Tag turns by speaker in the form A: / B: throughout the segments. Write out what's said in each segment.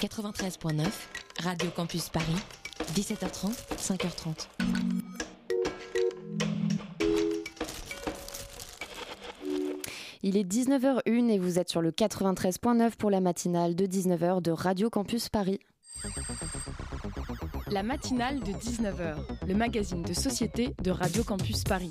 A: 93.9, Radio Campus Paris, 17h30, 5h30.
B: Il est 19h01 et vous êtes sur le 93.9 pour la matinale de 19h de Radio Campus Paris.
C: La matinale de 19h, le magazine de société de Radio Campus Paris.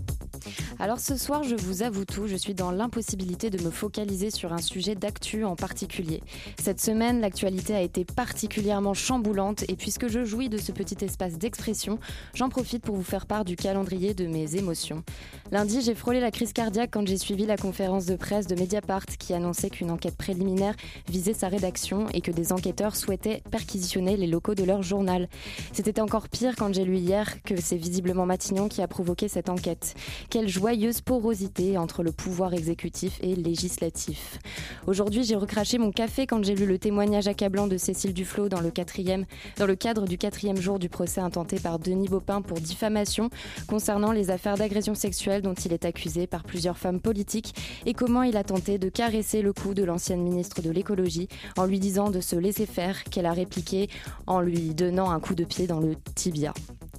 B: Alors ce soir, je vous avoue tout, je suis dans l'impossibilité de me focaliser sur un sujet d'actu en particulier. Cette semaine, l'actualité a été particulièrement chamboulante et puisque je jouis de ce petit espace d'expression, j'en profite pour vous faire part du calendrier de mes émotions. Lundi, j'ai frôlé la crise cardiaque quand j'ai suivi la conférence de presse de Mediapart qui annonçait qu'une enquête préliminaire visait sa rédaction et que des enquêteurs souhaitaient perquisitionner les locaux de leur journal. C'était encore pire quand j'ai lu hier que c'est visiblement Matignon qui a provoqué cette enquête. Quelle joyeuse porosité entre le pouvoir exécutif et législatif. Aujourd'hui, j'ai recraché mon café quand j'ai lu le témoignage accablant de Cécile Duflot dans le, quatrième, dans le cadre du quatrième jour du procès intenté par Denis Baupin pour diffamation concernant les affaires d'agression sexuelle dont il est accusé par plusieurs femmes politiques et comment il a tenté de caresser le cou de l'ancienne ministre de l'écologie en lui disant de se laisser faire qu'elle a répliqué en lui donnant un coup de pied dans le tibia.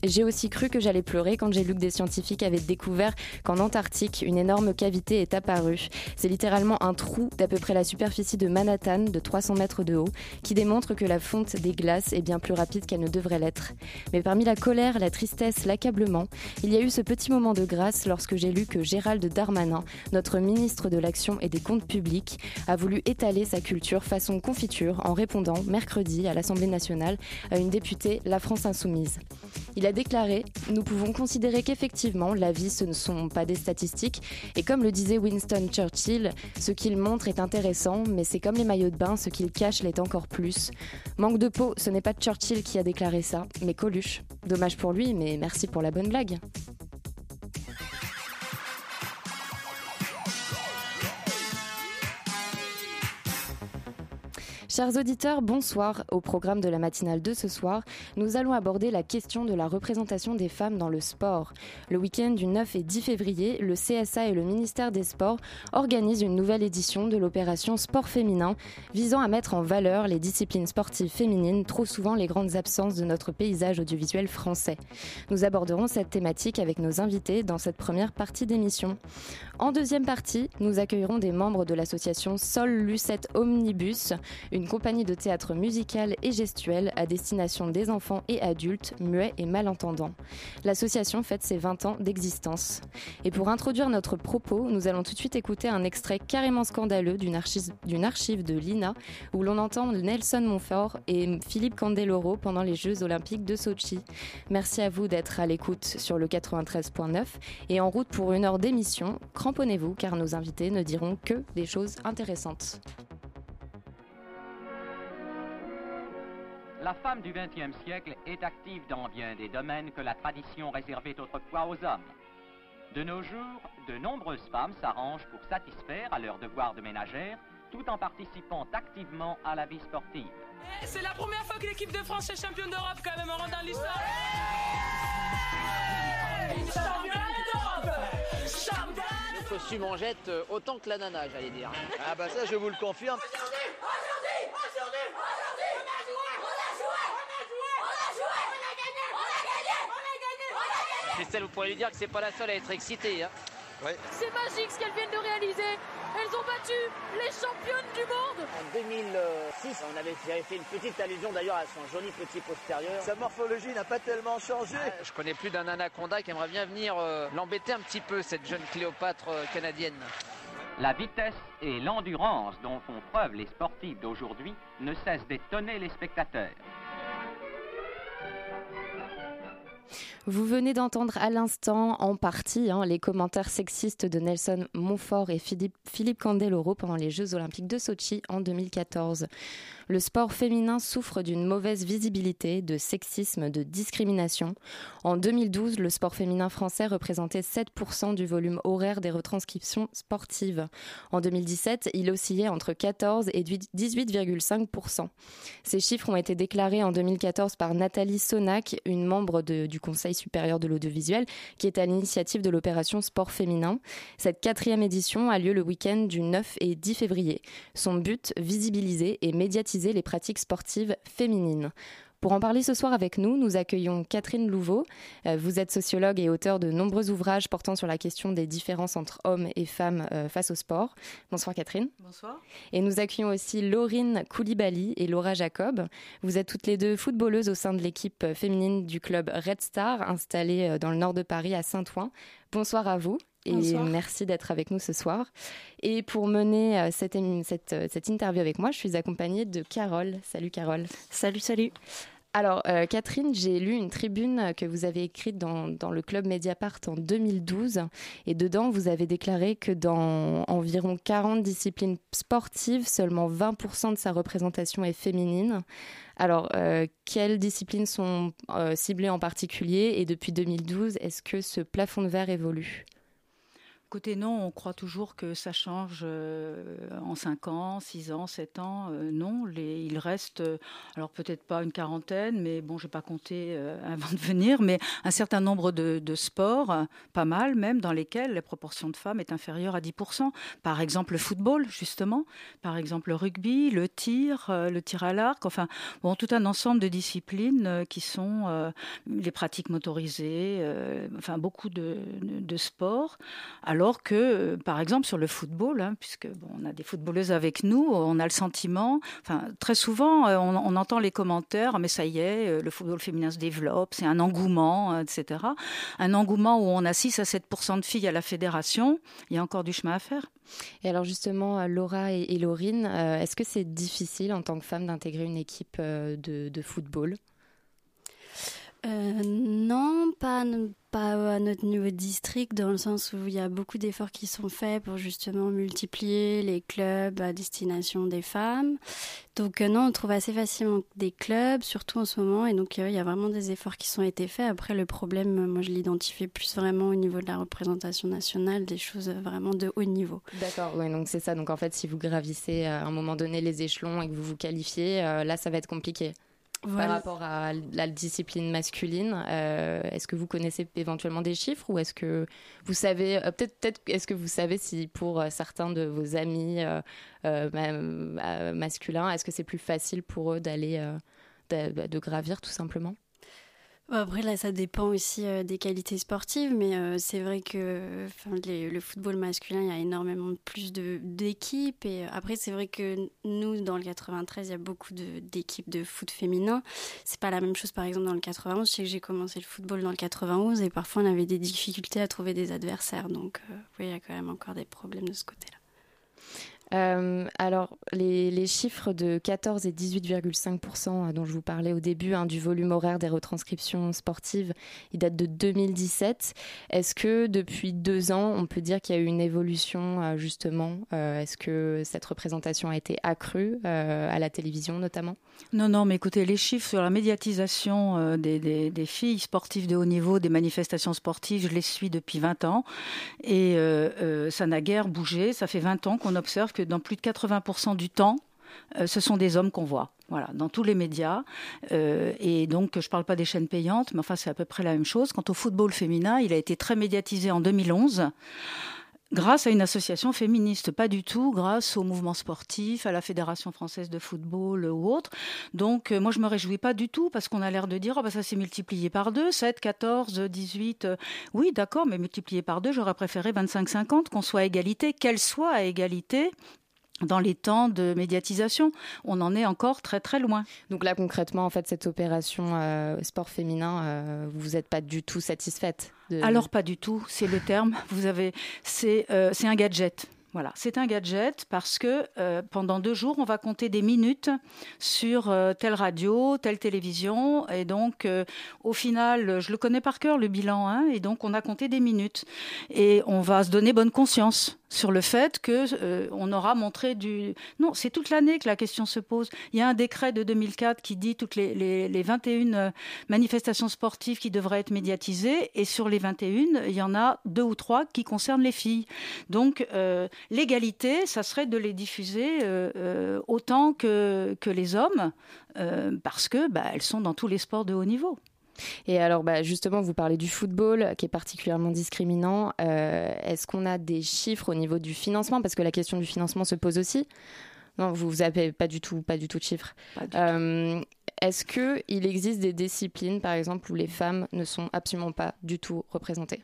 B: J'ai aussi cru que j'allais pleurer quand j'ai lu que des scientifiques avaient découvert qu'en Antarctique, une énorme cavité est apparue. C'est littéralement un trou d'à peu près la superficie de Manhattan, de 300 mètres de haut, qui démontre que la fonte des glaces est bien plus rapide qu'elle ne devrait l'être. Mais parmi la colère, la tristesse, l'accablement, il y a eu ce petit moment de grâce lorsque j'ai lu que Gérald Darmanin, notre ministre de l'Action et des Comptes publics, a voulu étaler sa culture façon confiture en répondant mercredi à l'Assemblée nationale à une députée La France Insoumise. Il a déclaré Nous pouvons considérer qu'effectivement, la vie, ce ne sont pas des statistiques. Et comme le disait Winston Churchill, ce qu'il montre est intéressant, mais c'est comme les maillots de bain, ce qu'il cache l'est encore plus. Manque de peau, ce n'est pas Churchill qui a déclaré ça, mais Coluche. Dommage pour lui, mais merci pour la bonne blague. Chers auditeurs, bonsoir. Au programme de la matinale de ce soir, nous allons aborder la question de la représentation des femmes dans le sport. Le week-end du 9 et 10 février, le CSA et le ministère des Sports organisent une nouvelle édition de l'opération Sport féminin visant à mettre en valeur les disciplines sportives féminines, trop souvent les grandes absences de notre paysage audiovisuel français. Nous aborderons cette thématique avec nos invités dans cette première partie d'émission. En deuxième partie, nous accueillerons des membres de l'association Sol Lucette Omnibus, une compagnie de théâtre musical et gestuel à destination des enfants et adultes muets et malentendants. L'association fête ses 20 ans d'existence. Et pour introduire notre propos, nous allons tout de suite écouter un extrait carrément scandaleux d'une archive, archive, de l'INA où l'on entend Nelson Montfort et Philippe Candeloro pendant les Jeux olympiques de Sochi. Merci à vous d'être à l'écoute sur le 93.9 et en route pour une heure d'émission. Cramponnez-vous car nos invités ne diront que des choses intéressantes.
D: La femme du XXe siècle est active dans bien des domaines que la tradition réservait autrefois aux hommes. De nos jours, de nombreuses femmes s'arrangent pour satisfaire à leurs devoirs de ménagère tout en participant activement à la vie sportive.
E: C'est la première fois que l'équipe de France est championne d'Europe quand même, on rentre dans l'histoire. Championne d'Europe
F: Le costume en jette euh, autant que la nana, j'allais dire.
G: Ah bah ça, je vous le confirme.
F: Christelle, vous pourrez lui dire que c'est pas la seule à être excitée. Hein.
G: Ouais.
H: C'est magique ce qu'elles viennent de réaliser. Elles ont battu les championnes du monde.
F: En 2006, on avait fait une petite allusion d'ailleurs à son joli petit postérieur.
G: Sa morphologie n'a pas tellement changé.
F: Ah, je connais plus d'un anaconda qui aimerait bien venir euh, l'embêter un petit peu, cette jeune Cléopâtre euh, canadienne.
D: La vitesse et l'endurance dont font preuve les sportifs d'aujourd'hui ne cessent d'étonner les spectateurs.
B: Vous venez d'entendre à l'instant, en partie, hein, les commentaires sexistes de Nelson Montfort et Philippe, Candeloro pendant les Jeux Olympiques de Sochi en 2014. Le sport féminin souffre d'une mauvaise visibilité, de sexisme, de discrimination. En 2012, le sport féminin français représentait 7% du volume horaire des retranscriptions sportives. En 2017, il oscillait entre 14 et 18,5%. Ces chiffres ont été déclarés en 2014 par Nathalie Sonac, une membre de, du Conseil supérieur de l'audiovisuel, qui est à l'initiative de l'opération Sport féminin. Cette quatrième édition a lieu le week-end du 9 et 10 février. Son but, visibiliser et médiatiser les pratiques sportives féminines. Pour en parler ce soir avec nous, nous accueillons Catherine Louveau. Euh, vous êtes sociologue et auteur de nombreux ouvrages portant sur la question des différences entre hommes et femmes euh, face au sport. Bonsoir Catherine.
I: Bonsoir.
B: Et nous accueillons aussi Laurine Koulibaly et Laura Jacob. Vous êtes toutes les deux footballeuses au sein de l'équipe féminine du club Red Star, installée euh, dans le nord de Paris à Saint-Ouen. Bonsoir à vous et Bonsoir. merci d'être avec nous ce soir. Et pour mener cette, cette, cette, interview avec moi, je suis accompagnée de Carole. Salut Carole.
I: Salut, salut.
B: Alors, euh, Catherine, j'ai lu une tribune que vous avez écrite dans, le club Mediapart en 2012. Et dedans, vous avez déclaré que dans environ 40 disciplines sportives, seulement 20% de sa représentation est féminine. Alors, euh, quelles disciplines sont euh, ciblées en particulier? Et depuis 2012, est-ce que ce plafond de verre évolue?
I: Côté non, on croit toujours que ça change euh, en 5 ans, 6 ans, 7 ans. Euh, non, il reste, euh, alors peut-être pas une quarantaine, mais bon, je n'ai pas compté avant de venir, mais un certain nombre de, sports, pas mal même, dans lesquels la proportion de femmes est inférieure à 10%. Par exemple, le football, justement. Par exemple, le rugby, le tir, le tir à l'arc. Enfin, bon, tout un ensemble de disciplines qui sont les pratiques motorisées, enfin, beaucoup de, sports. Alors que, euh, par exemple, sur le football, hein, puisque bon, on a des footballeuses avec nous, on a le sentiment, enfin, très souvent, euh, on, entend les commentaires, mais ça y est, euh, le football féminin se développe, c'est un engouement, etc. Un engouement où on a 6 à 7% de filles à la fédération, il y a encore du chemin à faire.
B: Et alors justement, Laura et, et Laurine, est-ce que c'est difficile en tant que femme d'intégrer une équipe de football?
J: Euh, non, pas, à notre niveau district, dans le sens où il y a beaucoup d'efforts qui sont faits pour justement multiplier les clubs à destination des femmes. Donc euh, non, on trouve assez facilement des clubs, surtout en ce moment, et donc euh, il y a vraiment des efforts qui sont été faits. Après, le problème, moi je l'identifie plus vraiment au niveau de la représentation nationale, des choses vraiment de haut niveau.
B: D'accord, oui, donc c'est ça. Donc en fait, si vous gravissez à un moment donné les échelons et que vous vous qualifiez, là, ça va être compliqué. Voilà. Par rapport à la discipline masculine, euh, est-ce que vous connaissez éventuellement des chiffres ou est-ce que vous savez, euh, peut-être, peut-être, est-ce que vous savez si pour euh, certains de vos amis euh, euh, masculins, est-ce que c'est plus facile pour eux d'aller, de, de gravir tout simplement?
J: Après, là, ça dépend aussi euh, des qualités sportives, mais euh, c'est vrai que le football masculin, il y a énormément plus d'équipes. Et euh, après, c'est vrai que nous, dans le 93, il y a beaucoup d'équipes de, foot féminin. C'est pas la même chose, par exemple, dans le 91. Je sais que j'ai commencé le football dans le 91 et parfois on avait des difficultés à trouver des adversaires. Donc, oui, il y a quand même encore des problèmes de ce côté-là.
B: Euh, alors, les, chiffres de 14 et 18,5% euh, dont je vous parlais au début hein, du volume horaire des retranscriptions sportives, ils datent de 2017. Est-ce que depuis deux ans, on peut dire qu'il y a eu une évolution euh, justement Est-ce que cette représentation a été accrue à la télévision notamment?
I: Non, non, mais écoutez, les chiffres sur la médiatisation des, filles sportives de haut niveau, des manifestations sportives, je les suis depuis 20 ans et ça n'a guère bougé. Ça fait 20 ans qu'on observe dans plus de 80% du temps, euh, ce sont des hommes qu'on voit. Voilà, dans tous les médias. Euh, et donc, je ne parle pas des chaînes payantes, mais enfin, c'est à peu près la même chose. Quant au football féminin, il a été très médiatisé en 2011 grâce à une association féministe, pas du tout grâce au mouvement sportif, à la Fédération française de football ou autre. Donc euh, moi je me réjouis pas du tout parce qu'on a l'air de dire oh, bah, ça s'est multiplié par 2, 7, 14, 18. Euh, oui, d'accord, mais multiplié par 2, j'aurais préféré 25 50 qu'on soit à égalité, qu'elle soit à égalité dans les temps de médiatisation. On en est encore très très loin.
B: Donc là concrètement, en fait, cette opération euh, sport féminin, euh, vous n'êtes pas du tout satisfaite
I: de... Alors pas du tout, c'est le terme. Vous avez, c'est euh, un gadget. Voilà, c'est un gadget parce que euh, pendant deux jours, on va compter des minutes sur euh, telle radio, telle télévision. Et donc, euh, au final, je le connais par cœur, le bilan. Hein, et donc, on a compté des minutes. Et on va se donner bonne conscience sur le fait que on aura montré du... Non, c'est toute l'année que la question se pose. Il y a un décret de 2004 qui dit toutes les, les, les 21 manifestations sportives qui devraient être médiatisées. Et sur les 21, il y en a deux ou trois qui concernent les filles. Donc, L'égalité, ça serait de les diffuser euh, euh, autant que, que les hommes, euh, parce que bah, elles sont dans tous les sports de haut niveau.
B: Et alors, bah, justement, vous parlez du football qui est particulièrement discriminant. Est-ce qu'on a des chiffres au niveau du financement? Parce que la question du financement se pose aussi. Non, vous n'avez pas du tout, pas du tout de chiffres. Est-ce qu'il existe des disciplines, par exemple, où les femmes ne sont absolument pas du tout représentées?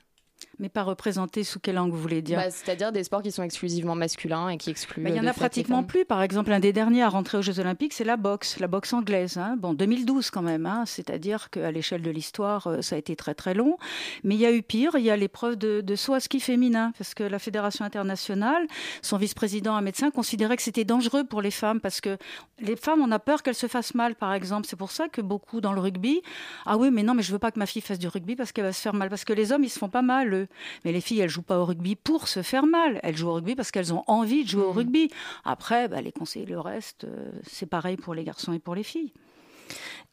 I: Mais pas représentés sous quel angle vous voulez dire
B: bah, C'est-à-dire des sports qui sont exclusivement masculins et qui excluent.
I: Bah, il y en a pratiquement plus. Par exemple, un des derniers à rentrer aux Jeux Olympiques, c'est la boxe, la boxe anglaise. Hein. Bon, 2012 quand même. Hein. C'est-à-dire qu'à l'échelle de l'histoire, euh, ça a été très très long. Mais il y a eu pire. Il y a l'épreuve de, de saut à ski féminin, parce que la fédération internationale, son vice-président, un médecin, considérait que c'était dangereux pour les femmes parce que les femmes, on a peur qu'elles se fassent mal, par exemple. C'est pour ça que beaucoup dans le rugby, ah oui, mais non, mais je veux pas que ma fille fasse du rugby parce qu'elle va se faire mal. Parce que les hommes, ils se font pas mal, eux. Mais les filles, elles jouent pas au rugby pour se faire mal. Elles jouent au rugby parce qu'elles ont envie de jouer au mmh. rugby. Après, bah, les conseils, le reste, euh, c'est pareil pour les garçons et pour les filles.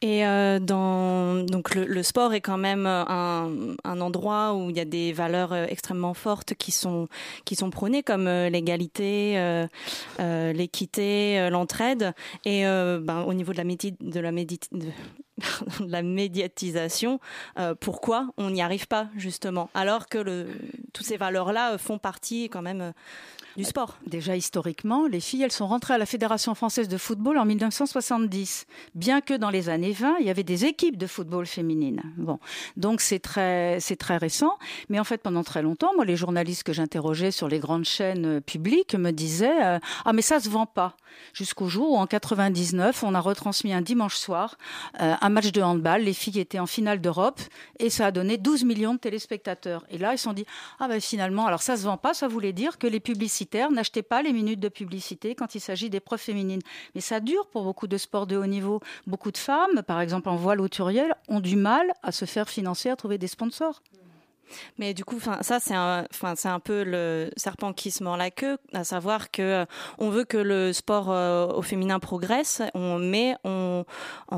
K: Et euh, donc le, sport est quand même un, un, endroit où il y a des valeurs euh, extrêmement fortes qui sont qui sont prônées comme l'égalité, euh, l'équité, l'entraide. Et ben, au niveau de la médi de la de, la médiatisation, euh, pourquoi on n'y arrive pas justement, alors que le, toutes ces valeurs-là font partie quand même euh, du sport.
I: Déjà historiquement, les filles, elles sont rentrées à la Fédération française de football en 1970, bien que dans les années 20, il y avait des équipes de football féminines. Bon, donc c'est très, c'est très récent, mais en fait pendant très longtemps, moi les journalistes que j'interrogeais sur les grandes chaînes euh, publiques me disaient euh, ah mais ça se vend pas. Jusqu'au jour où en 99, on a retransmis un dimanche soir euh, un match de handball, les filles étaient en finale d'Europe et ça a donné 12 millions de téléspectateurs. Et là ils se sont dit ah ben finalement alors ça se vend pas, ça voulait dire que les publicités n'achetez pas les minutes de publicité quand il s'agit d'épreuves féminines. Mais ça dure pour beaucoup de sports de haut niveau. Beaucoup de femmes, par exemple en voile auturiel, ont du mal à se faire financer, à trouver des sponsors.
K: Mais du coup, ça c'est un, un peu le serpent qui se mord la queue, à savoir que euh, on veut que le sport euh, au féminin progresse, mais en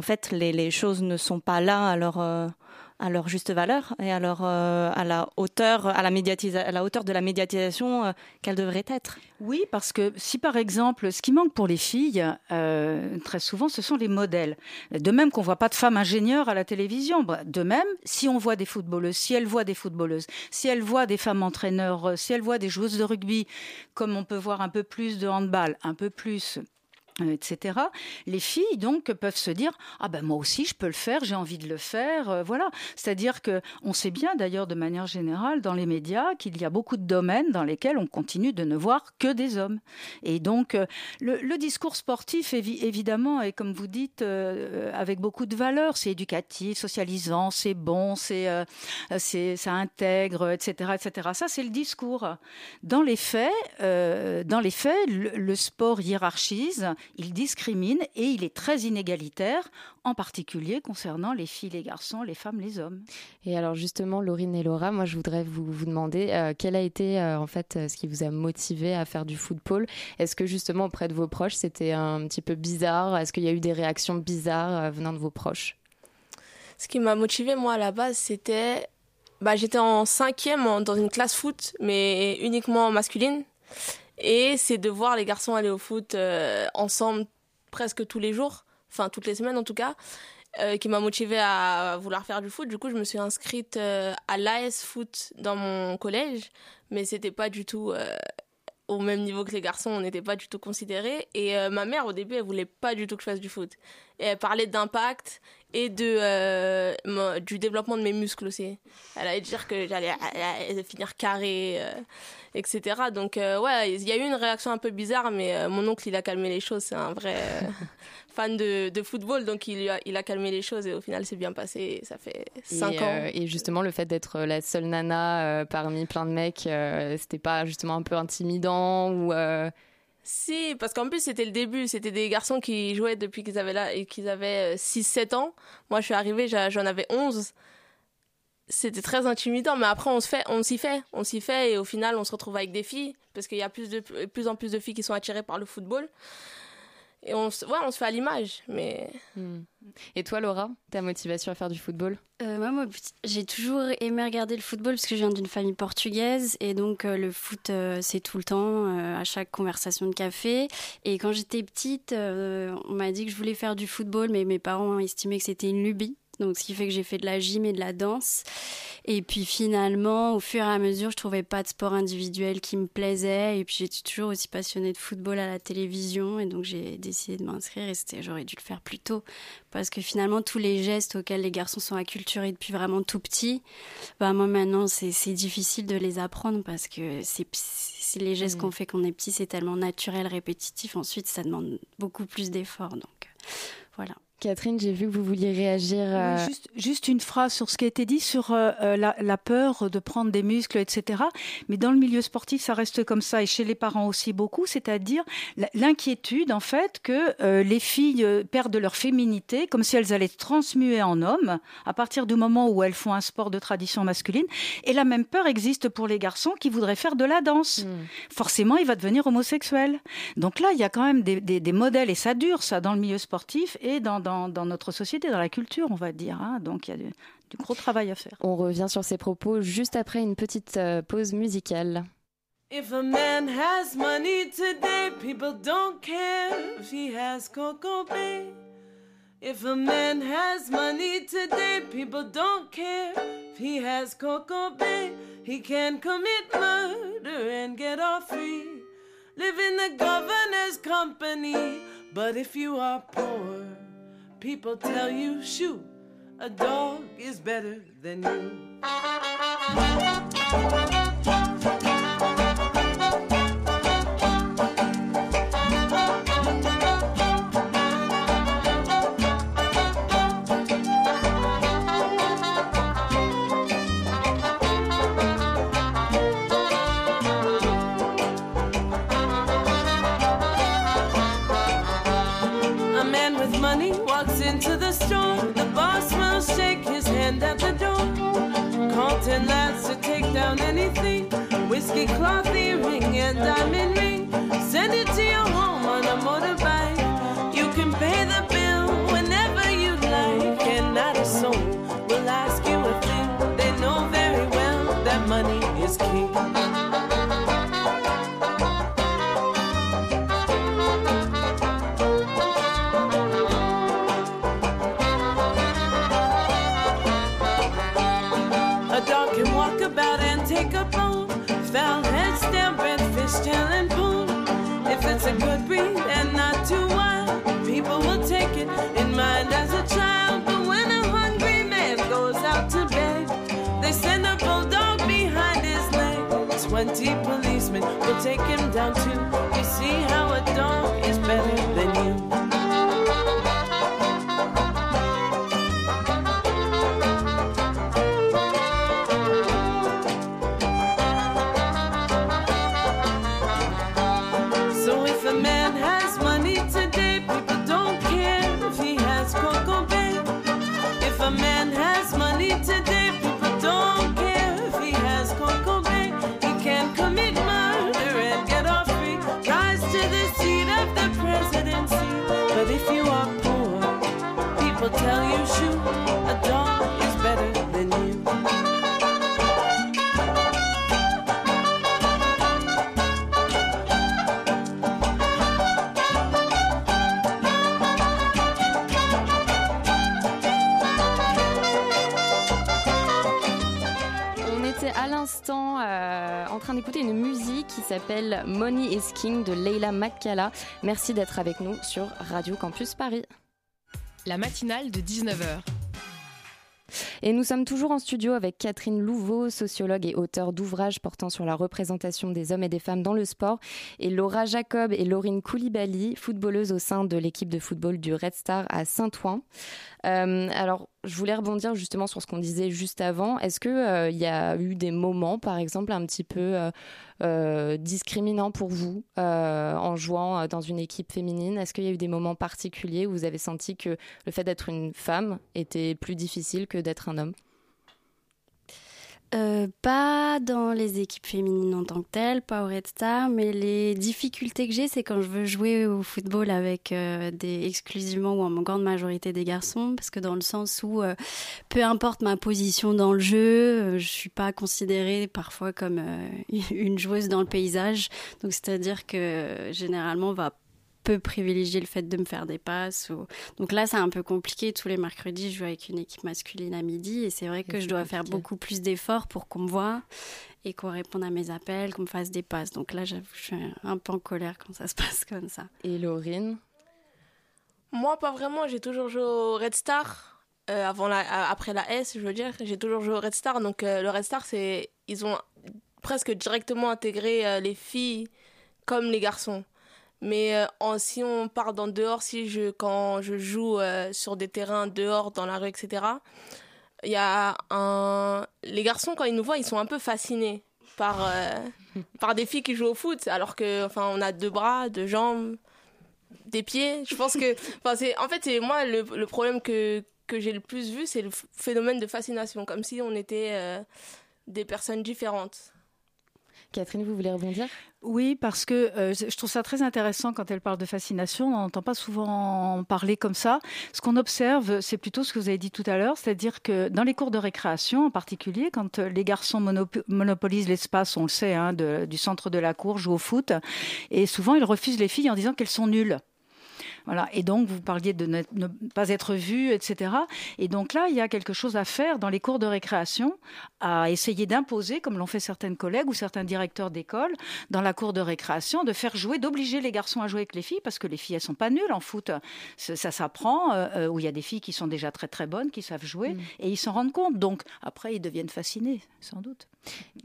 K: fait, les, les choses ne sont pas là. Alors, euh, à leur juste valeur et à, leur, euh, à, la, hauteur, à, la à la hauteur de la médiatisation euh, qu'elle devrait être.
I: Oui, parce que si par exemple, ce qui manque pour les filles, euh, très souvent, ce sont les modèles. De même qu'on voit pas de femmes ingénieures à la télévision. De même, si on voit des footballeuses, si elles voient des footballeuses, si elles voient des femmes entraîneurs, si elles voient des joueuses de rugby, comme on peut voir un peu plus de handball, un peu plus etc. Les filles donc peuvent se dire ah ben moi aussi je peux le faire, j'ai envie de le faire, euh, voilà. C'est-à-dire que on sait bien d'ailleurs de manière générale dans les médias qu'il y a beaucoup de domaines dans lesquels on continue de ne voir que des hommes. Et donc euh, le, discours sportif évidemment est comme vous dites avec beaucoup de valeurs, c'est éducatif, socialisant, c'est bon, c'est c'est ça intègre, etc., etc. Ça c'est le discours. Dans les faits, dans les faits, le sport hiérarchise il discrimine et il est très inégalitaire, en particulier concernant les filles, les garçons, les femmes, les hommes.
B: Et alors justement, Laurine et Laura, moi je voudrais vous, vous demander euh, quel a été euh, en fait euh, ce qui vous a motivé à faire du football? Est-ce que justement auprès de vos proches c'était un petit peu bizarre? Est-ce qu'il y a eu des réactions bizarres venant de vos proches?
L: Ce qui m'a motivé moi à la base, c'était bah, j'étais en cinquième dans une classe foot, mais uniquement masculine. Et c'est de voir les garçons aller au foot euh, ensemble presque tous les jours, enfin toutes les semaines en tout cas, euh, qui m'a motivée à vouloir faire du foot. Du coup, je me suis inscrite euh, à l'AS Foot dans mon collège, mais c'était pas du tout au même niveau que les garçons, on n'était pas du tout considérés. Et ma mère, au début, elle voulait pas du tout que je fasse du foot. Et elle parlait d'impact et de, euh, du développement de mes muscles aussi. Elle allait dire que j'allais finir carré, euh, etc. Donc, euh, ouais, il y a eu une réaction un peu bizarre, mais mon oncle, il a calmé les choses. C'est un vrai fan de, de, football, donc il a, il a calmé les choses et au final, c'est bien passé. Ça fait 5 ans.
M: et justement, le fait d'être la seule nana parmi plein de mecs, c'était pas justement un peu intimidant ou
L: si, parce qu'en plus c'était le début, c'était des garçons qui jouaient depuis qu'ils avaient là et qu'ils avaient 6-7 euh, ans. Moi je suis arrivée, j'en avais 11. C'était très intimidant, mais après on se fait, on s'y fait, on s'y fait et au final on se retrouve avec des filles parce qu'il y a plus de plus en plus de filles qui sont attirées par le football. Et on, ouais, on se fait à l'image, mais.
M: Hmm. Et toi, Laura, ta motivation à faire du football
J: euh, Moi, j'ai toujours aimé regarder le football parce que je viens d'une famille portugaise et donc euh, le foot, euh, c'est tout le temps, à chaque conversation de café. Et quand j'étais petite, on m'a dit que je voulais faire du football, mais mes parents ont estimé que c'était une lubie. Donc, ce qui fait que j'ai fait de la gym et de la danse. Et puis finalement, au fur et à mesure, je trouvais pas de sport individuel qui me plaisait. Et puis j'étais toujours aussi passionnée de football à la télévision. Et donc j'ai décidé de m'inscrire. Et c'était, j'aurais dû le faire plus tôt. Parce que finalement, tous les gestes auxquels les garçons sont acculturés depuis vraiment tout petit, bah moi maintenant, c'est, difficile de les apprendre parce que c'est, les gestes mmh. qu'on fait quand on est petit, c'est tellement naturel, répétitif. Ensuite, ça demande beaucoup plus d'efforts. Donc voilà.
M: Catherine, j'ai vu que vous vouliez réagir.
I: Euh, juste, une phrase sur ce qui a été dit sur euh, euh, la, peur de prendre des muscles, etc. Mais dans le milieu sportif, ça reste comme ça, et chez les parents aussi beaucoup, c'est-à-dire l'inquiétude, en fait, que les filles perdent leur féminité, comme si elles allaient transmuer en hommes, à partir du moment où elles font un sport de tradition masculine. Et la même peur existe pour les garçons qui voudraient faire de la danse. Hmm. Forcément, il va devenir homosexuel. Donc là, il y a quand même des, modèles, et ça dure, ça, dans le milieu sportif et dans dans, notre société, dans la culture, on va dire. Hein. Donc il y a du, gros travail à faire.
M: On revient sur ces propos juste après une petite euh, pause musicale. If a man has money today, people don't care if he has Coco Bay. If a man has money today, people don't care if he has Coco Bay. He can commit murder and get off free. Live in the governor's company, but if you are poor, People tell you, shoot, a dog is better than you. That's a good breed and not too wild. People will take it in mind as a child. But when a hungry man goes out to beg, they send a bulldog behind his leg. Twenty policemen will take him down too. You see how a dog is better than you. today. S'appelle Money is King de Leila Makkala. Merci d'être avec nous sur Radio Campus Paris.
C: la matinale de 19h.
B: Et nous sommes toujours en studio avec Catherine Louveau, sociologue et auteure d'ouvrages portant sur la représentation des hommes et des femmes dans le sport, et Laura Jacob et Laurine Koulibaly, footballeuse au sein de l'équipe de football du Red Star à Saint-Ouen. Euh, alors, je voulais rebondir justement sur ce qu'on disait juste avant. Est-ce qu'il euh, y a eu des moments, par exemple, un petit peu euh, discriminants pour vous en jouant dans une équipe féminine? Est-ce qu'il y a eu des moments particuliers où vous avez senti que le fait d'être une femme était plus difficile que d'être un homme?
J: Euh, pas dans les équipes féminines en tant que telles, pas au Red Star, mais les difficultés que j'ai, c'est quand je veux jouer au football avec euh, exclusivement ou en grande majorité des garçons, parce que dans le sens où euh, peu importe ma position dans le jeu, je suis pas considérée parfois comme une joueuse dans le paysage. Donc c'est-à-dire que généralement on va peu privilégier le fait de me faire des passes. Ou... Donc là, c'est un peu compliqué. Tous les mercredis, je joue avec une équipe masculine à midi et c'est vrai que je dois faire beaucoup plus d'efforts pour qu'on me voit et qu'on réponde à mes appels, qu'on me fasse des passes. Donc là, j'avoue, je suis un peu en colère quand ça se passe comme ça.
B: Et Laurine?
L: Moi, pas vraiment. J'ai toujours joué au Red Star. Euh, avant la, après la S, je veux dire, j'ai toujours joué au Red Star. Donc euh, le Red Star, c'est ils ont presque directement intégré euh, les filles comme les garçons. Mais euh, en, si on part dans dehors, si je, quand je joue euh, sur des terrains dehors, dans la rue, etc., il y a un... Les garçons, quand ils nous voient, ils sont un peu fascinés par, euh, par des filles qui jouent au foot, alors que, enfin, on a deux bras, deux jambes, des pieds. Je pense que, enfin, c'est, en fait, c'est moi le, le problème que, que j'ai le plus vu, c'est le phénomène de fascination, comme si on était des personnes différentes.
B: Catherine, vous voulez rebondir?
I: Oui, parce que euh, je trouve ça très intéressant quand elle parle de fascination. On n'entend pas souvent parler comme ça. Ce qu'on observe, c'est plutôt ce que vous avez dit tout à l'heure, c'est-à-dire que dans les cours de récréation en particulier, quand les garçons monopolisent l'espace, on le sait, hein, du centre de la cour, jouent au foot, et souvent ils refusent les filles en disant qu'elles sont nulles. Voilà. Et donc, vous parliez de ne, pas être vu, etc. Et donc là, il y a quelque chose à faire dans les cours de récréation, à essayer d'imposer, comme l'ont fait certaines collègues ou certains directeurs d'école, dans la cour de récréation, de faire jouer, d'obliger les garçons à jouer avec les filles, parce que les filles, elles sont pas nulles en foot. Ça, s'apprend, euh, euh, où il y a des filles qui sont déjà très très bonnes, qui savent jouer, mm. et ils s'en rendent compte. Donc, après, ils deviennent fascinés, sans doute.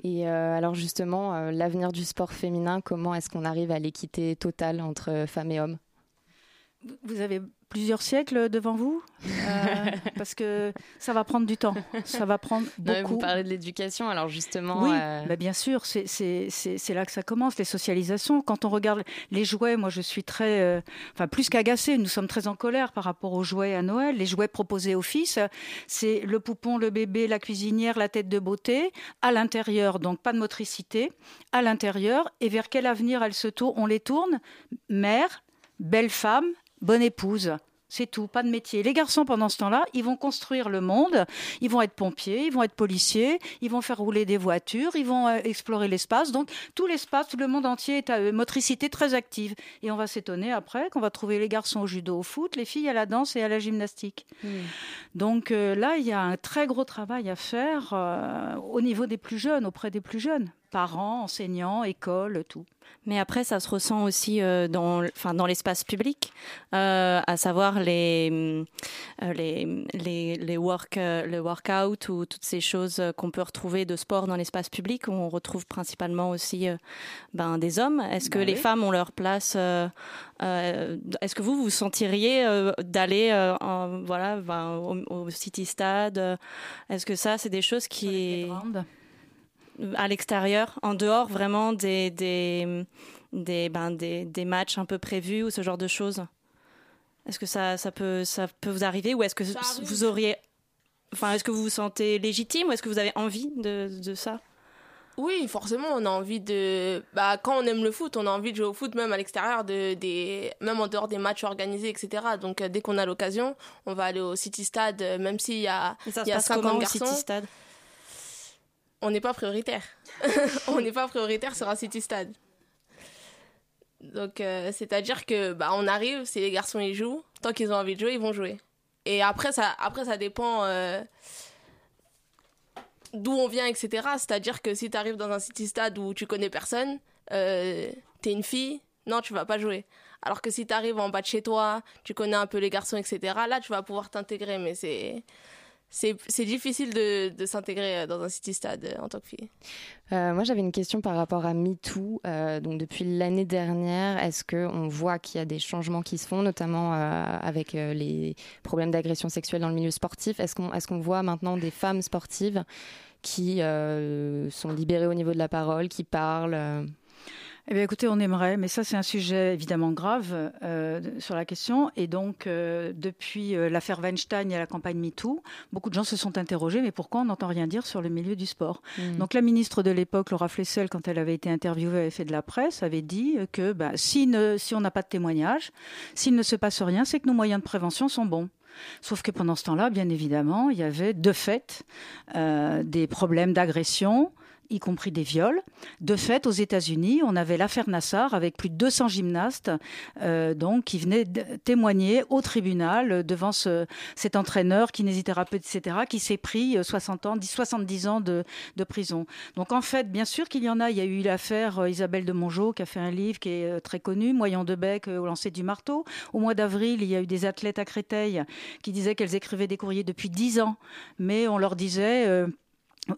B: Et euh, alors justement, l'avenir du sport féminin, comment est-ce qu'on arrive à l'équité totale entre femmes et hommes?
I: Vous avez plusieurs siècles devant vous euh, parce que ça va prendre du temps. Ça va prendre beaucoup.
B: vous parlez de l'éducation, alors justement.
I: Oui, euh, bah, bien sûr, c'est là que ça commence, les socialisations. Quand on regarde les jouets, moi je suis très, euh, enfin plus qu'agacée, nous sommes très en colère par rapport aux jouets à Noël. Les jouets proposés aux fils, c'est le poupon, le bébé, la cuisinière, la tête de beauté, à l'intérieur, donc pas de motricité, à l'intérieur. Et vers quel avenir elles se tournent On les tourne, mère, belle femme, bonne épouse. C'est tout, pas de métier. Les garçons, pendant ce temps-là, ils vont construire le monde, ils vont être pompiers, ils vont être policiers, ils vont faire rouler des voitures, ils vont euh, explorer l'espace. Donc, tout l'espace, tout le monde entier est à eux. Motricité très active. Et on va s'étonner après qu'on va trouver les garçons au judo, au foot, les filles à la danse et à la gymnastique. Hmm. Donc euh, là, il y a un très gros travail à faire euh, au niveau des plus jeunes, auprès des plus jeunes parents, enseignants, écoles, tout.
K: Mais après, ça se ressent aussi euh, dans, enfin, dans l'espace public, euh, à savoir les, euh, les, les, les work, le workout ou toutes ces choses qu'on peut retrouver de sport dans l'espace public, où on retrouve principalement aussi ben, des hommes. Est-ce que bah les femmes ont leur place Est-ce que vous vous sentiriez d'aller voilà, ben, au, City Stade Est-ce que ça, c'est des choses qui à l'extérieur, en dehors vraiment des, des, des, ben, des, des, matchs un peu prévus ou ce genre de choses Est-ce que ça, ça, peut, ça peut vous arriver ou est-ce que vous auriez. Enfin, est-ce que vous vous sentez légitime ou est-ce que vous avez envie de, de ça?
L: Oui, forcément, on a envie de. Bah, quand on aime le foot, on a envie de jouer au foot même à l'extérieur, de, des... même en dehors des matchs organisés, etc. Donc, euh, dès qu'on a l'occasion, on va aller au City Stade, euh, même s'il y a,
K: il y a 50 garçons. City Stade?
L: On n'est pas prioritaire. on n'est pas prioritaire sur un City Stade. Donc, euh, c'est-à-dire que bah, on arrive, si les garçons ils jouent, tant qu'ils ont envie de jouer, ils vont jouer. Et après, ça, après, ça dépend euh, d'où on vient, etc. C'est-à-dire que si tu arrives dans un City Stade où tu connais personne, euh, t'es une fille, non, tu vas pas jouer. Alors que si tu arrives en bas de chez toi, tu connais un peu les garçons, etc., là, tu vas pouvoir t'intégrer. Mais c'est c'est difficile de, s'intégrer dans un city stade en tant que fille.
B: Euh, moi, j'avais une question par rapport à MeToo. Euh, donc, depuis l'année dernière, est-ce qu'on voit qu'il y a des changements qui se font, notamment euh, avec euh, les problèmes d'agression sexuelle dans le milieu sportif? Est-ce qu'on voit maintenant des femmes sportives qui euh, sont libérées au niveau de la parole, qui parlent euh?
I: Eh bien, écoutez, on aimerait, mais ça, c'est un sujet évidemment grave euh, sur la question. Et donc, euh, depuis euh, l'affaire Weinstein et la campagne MeToo, beaucoup de gens se sont interrogés, mais pourquoi on n'entend rien dire sur le milieu du sport?
B: Mm.
I: Donc, la ministre de l'époque, Laura Flessel, quand elle avait été interviewée, avait fait de la presse, avait dit que bah, si, ne, si on n'a pas de témoignage, s'il ne se passe rien, c'est que nos moyens de prévention sont bons. Sauf que pendant ce temps-là, bien évidemment, il y avait de fait euh, des problèmes d'agression y compris des viols. De fait, aux États-Unis, on avait l'affaire Nassar avec plus de 200 gymnastes euh, donc, qui venaient témoigner au tribunal devant ce, cet entraîneur, kinésithérapeute, etc., qui s'est pris 60 ans, 70 ans de, de, prison. Donc en fait, bien sûr qu'il y en a. Il y a eu l'affaire euh, Isabelle de Mongeau qui a fait un livre qui est euh, très connu, Moyen de Bec au lancer du marteau. Au mois d'avril, il y a eu des athlètes à Créteil qui disaient qu'elles écrivaient des courriers depuis 10 ans, mais on leur disait... Euh,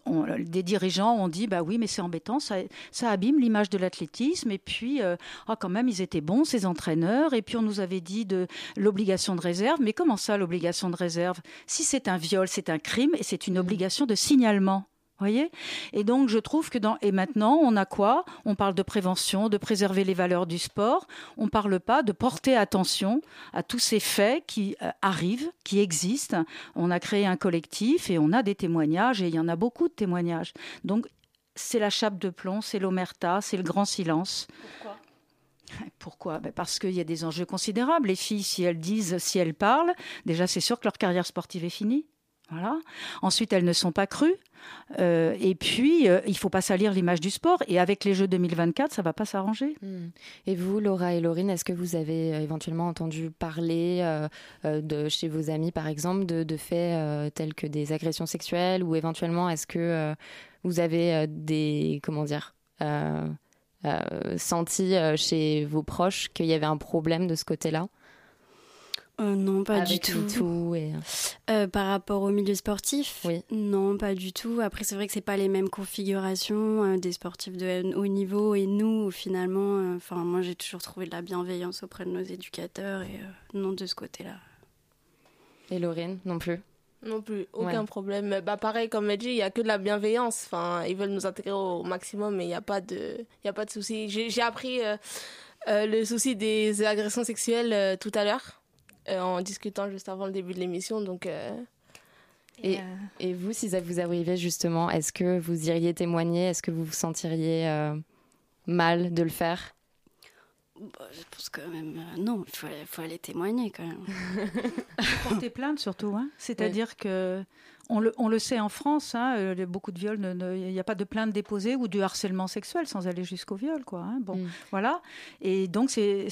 I: on, des dirigeants ont dit bah oui mais c'est embêtant ça, ça abîme l'image de l'athlétisme. Et puis euh, oh, quand même ils étaient bons ces entraîneurs. Et puis on nous avait dit de l'obligation de réserve. Mais comment ça l'obligation de réserve? Si c'est un viol c'est un crime et c'est une obligation de signalement voyez? Et donc, je trouve que dans. Et maintenant, on a quoi? On parle de prévention, de préserver les valeurs du sport. On ne parle pas de porter attention à tous ces faits qui euh, arrivent, qui existent. On a créé un collectif et on a des témoignages et il y en a beaucoup de témoignages. Donc, c'est la chape de plomb, c'est l'omerta, c'est le grand silence.
L: Pourquoi?
I: Pourquoi? Ben Parce qu'il y a des enjeux considérables. Les filles, si elles disent, si elles parlent, déjà c'est sûr que leur carrière sportive est finie. Voilà. Ensuite, elles ne sont pas crues. Euh, et puis, euh, il faut pas salir l'image du sport. Et avec les Jeux 2024, ça va pas s'arranger.
B: Mmh. Et vous, Laura et Laurine, est-ce que vous avez euh, éventuellement entendu parler euh, de chez vos amis, par exemple, de, de faits tels que des agressions sexuelles Ou éventuellement, est-ce que vous avez des. Comment dire senti chez vos proches qu'il y avait un problème de ce côté-là?
J: Euh, non, pas
B: Avec
J: du tout.
B: tout et...
J: euh, par rapport au milieu sportif,
B: oui.
J: non, pas du tout. Après, c'est vrai que c'est pas les mêmes configurations euh, des sportifs de haut niveau et nous, finalement. Enfin, moi, j'ai toujours trouvé de la bienveillance auprès de nos éducateurs et euh, non de ce côté-là.
B: Et Laurine, non plus?
L: Non plus, aucun ouais. problème. Bah pareil, comme elle dit, il y a que de la bienveillance. Enfin, ils veulent nous intégrer au maximum, mais il n'y a pas de, il y a pas de souci. J'ai appris le souci des agressions sexuelles tout à l'heure. Euh, en discutant juste avant le début de l'émission. Donc, euh...
B: et, et, vous, si ça vous arrivait justement, est-ce que vous iriez témoigner? Est-ce que vous vous sentiriez euh, mal de le faire?
J: Bah, Je pense quand même, euh, non, il faut, faut, aller témoigner quand même.
I: Porter plainte surtout, hein c'est-à-dire oui. que on le, on le, sait en France, hein, euh, beaucoup de viols, il n'y a pas de plainte déposée ou du harcèlement sexuel sans aller jusqu'au viol, quoi. Hein, bon, mm. voilà. Et donc c'est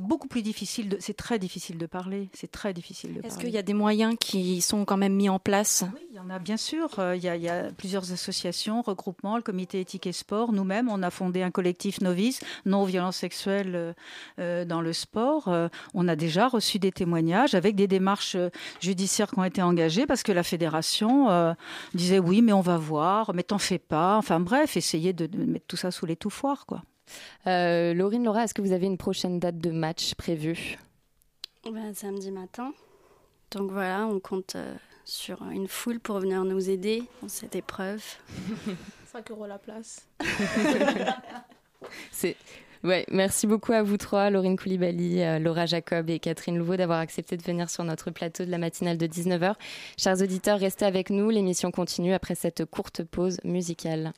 I: beaucoup plus difficile, c'est très difficile de parler, c'est très difficile de
K: Est-ce qu'il y a des moyens qui sont quand même mis en place?
I: Oui, il y en a bien sûr. Il y, a, il y a plusieurs associations, regroupements, le Comité éthique et sport. Nous-mêmes, on a fondé un collectif novice non violence sexuelle euh, dans le sport. Euh, on a déjà reçu des témoignages avec des démarches judiciaires qui ont été engagées parce que la fédération euh, disait oui, mais on va voir, mais t'en fais pas. Enfin bref, essayer de, de, mettre tout ça sous l'étouffoir, quoi.
B: Euh, Laurine, Laura, est-ce que vous avez une prochaine date de match prévue?
J: Ben, Samedi matin. Donc voilà, on compte euh, sur une foule pour venir nous aider dans cette épreuve.
L: 5 euros la place.
B: C'est Merci beaucoup à vous trois, Laurine Koulibaly, euh, Laura Jacob et Catherine Louveau, d'avoir accepté de venir sur notre plateau de la matinale de 19h. Chers auditeurs, restez avec nous. L'émission continue après cette courte pause musicale.